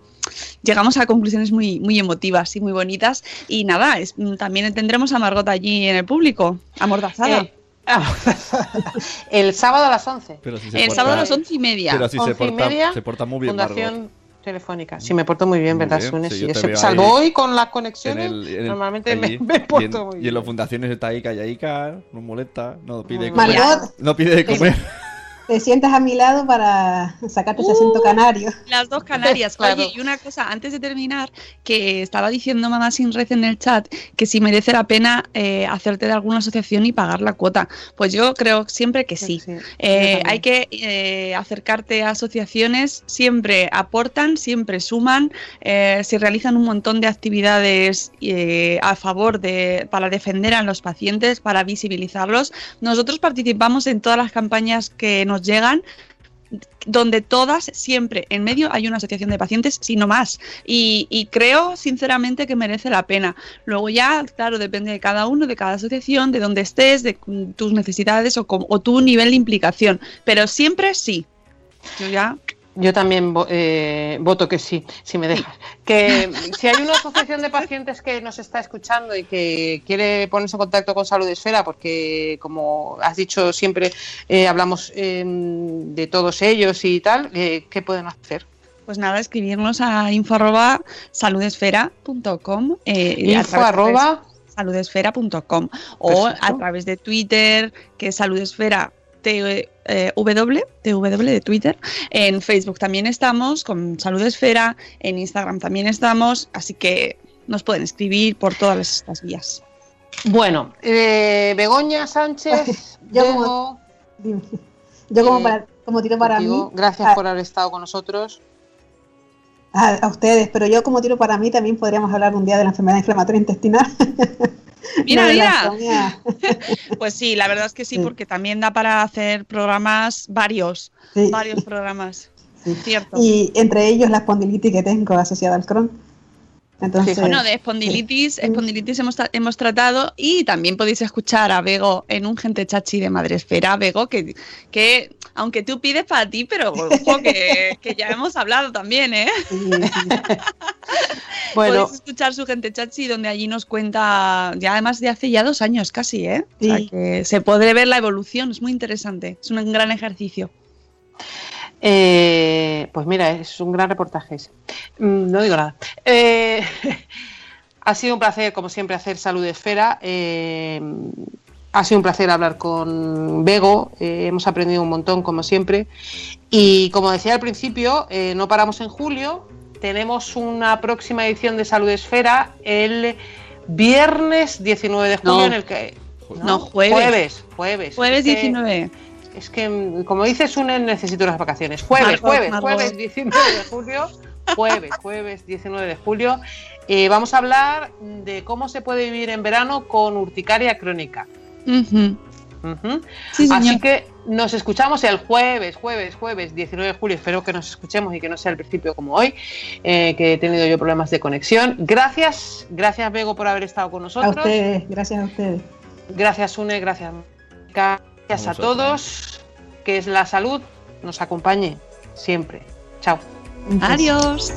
llegamos a conclusiones muy, muy emotivas y muy bonitas. Y nada, es- también tendremos a Margot allí en el público, amordazada. Eh, [LAUGHS] el sábado a las 11. Pero si se el porta- sábado a las once y media. Pero si se 11 y porta, media, se porta muy bien, Fundación Margot. Telefónica. Sí, me porto muy bien, Muy ¿verdad, bien, Sune? sí, Sí, salvo ahí hoy con las En conexiones, el- en el- normalmente allí. me, [LAUGHS] me y, porto en, muy y bien. en las fundaciones está ahí callaica, no molesta, no pide comer. No pide de comer. [LAUGHS] Te sientas a mi lado para sacarte ese Uh. acento canario. Las dos Canarias. Claro. Oye, y una cosa, antes de terminar, que estaba diciendo Mamá Sin Red en el chat que si merece la pena eh, hacerte de alguna asociación y pagar la cuota. Pues yo creo siempre que sí. Eh, hay que eh, acercarte a asociaciones, siempre aportan, siempre suman, eh, se realizan un montón de actividades eh, a favor de, para defender a los pacientes, para visibilizarlos. Nosotros participamos en todas las campañas que nos llegan donde todas, siempre en medio hay una asociación de pacientes, si no más. Y, creo sinceramente que merece la pena. Luego ya, claro, depende de cada uno, de cada asociación, de dónde estés, de tus necesidades o, o tu nivel de implicación. Pero siempre sí. Yo ya. Yo también eh, voto que sí, si me dejas. Que si hay una asociación de pacientes que nos está escuchando y que quiere ponerse en contacto con Salud Esfera, porque como has dicho siempre, eh, hablamos eh, de todos ellos y tal, eh, ¿qué pueden hacer? Pues nada, escribirnos a info arroba saludesfera.com. eh, y a Info través de arroba saludesfera.com o Perfecto. a través de Twitter, que es saludesfera T- eh, W, TW de Twitter. En Facebook también estamos con Salud Esfera, en Instagram también estamos, así que nos pueden escribir por todas estas vías. Bueno, eh, Begoña Sánchez, Yo Bego, como- Dime. Yo como, Eh, [LAUGHS] para, como tiro para contigo, mí, gracias a, por haber estado con nosotros. A- a ustedes, pero yo como tiro para mí también podríamos hablar un día de la enfermedad inflamatoria intestinal. [LAUGHS] Mira, No mira. [LAUGHS] Pues sí, la verdad es que sí, Sí. porque también da para hacer programas varios, Sí. varios programas. Sí. Cierto. Y entre ellos la espondilitis que tengo asociada al Crohn. Entonces, Sí, Bueno, de espondilitis, espondilitis hemos, hemos tratado y también podéis escuchar a Bego en un Gente Chachi de Madresfera, Bego, que, que aunque tú pides para ti, pero ojo, que, que ya hemos hablado también, ¿eh? sí. [LAUGHS] Bueno, Podéis escuchar su Gente Chachi, donde allí nos cuenta, ya además de hace ya dos años casi, ¿eh? O sea, que se puede ver la evolución, es muy interesante, es un gran ejercicio. Eh, pues mira, es un gran reportaje ese. Mm, No digo nada. Eh, [LAUGHS] ha sido un placer, como siempre, hacer Salud Esfera. Eh, ha sido un placer hablar con Bego. eh, hemos aprendido un montón, como siempre. Y como decía al principio, eh, no paramos en julio. Tenemos una próxima edición de Salud Esfera el viernes 19 de julio, No. en el que. No, jueves. Jueves, jueves. Jueves Es que- 19. Es que, mm, como dices, Une, necesito las vacaciones. Jueves, jueves, jueves 19 de julio, jueves, jueves 19 de julio. Eh, vamos a hablar de cómo se puede vivir en verano con urticaria crónica. Sí, señor. Así que nos escuchamos el jueves, jueves, jueves 19 de julio. Espero que nos escuchemos y que no sea al principio como hoy, eh, que he tenido yo problemas de conexión. Gracias, gracias Bego por haber estado con A nosotros. ustedes, gracias a ustedes. Gracias Une, gracias. Gracias a todos. Que es la salud nos acompañe siempre. Chao. Adiós.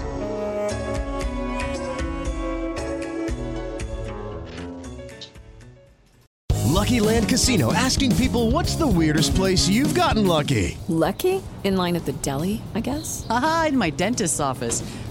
Lucky Land Casino asking people what's the weirdest place you've gotten lucky? Lucky? In line at the deli, I guess? Aha, in my dentist's office.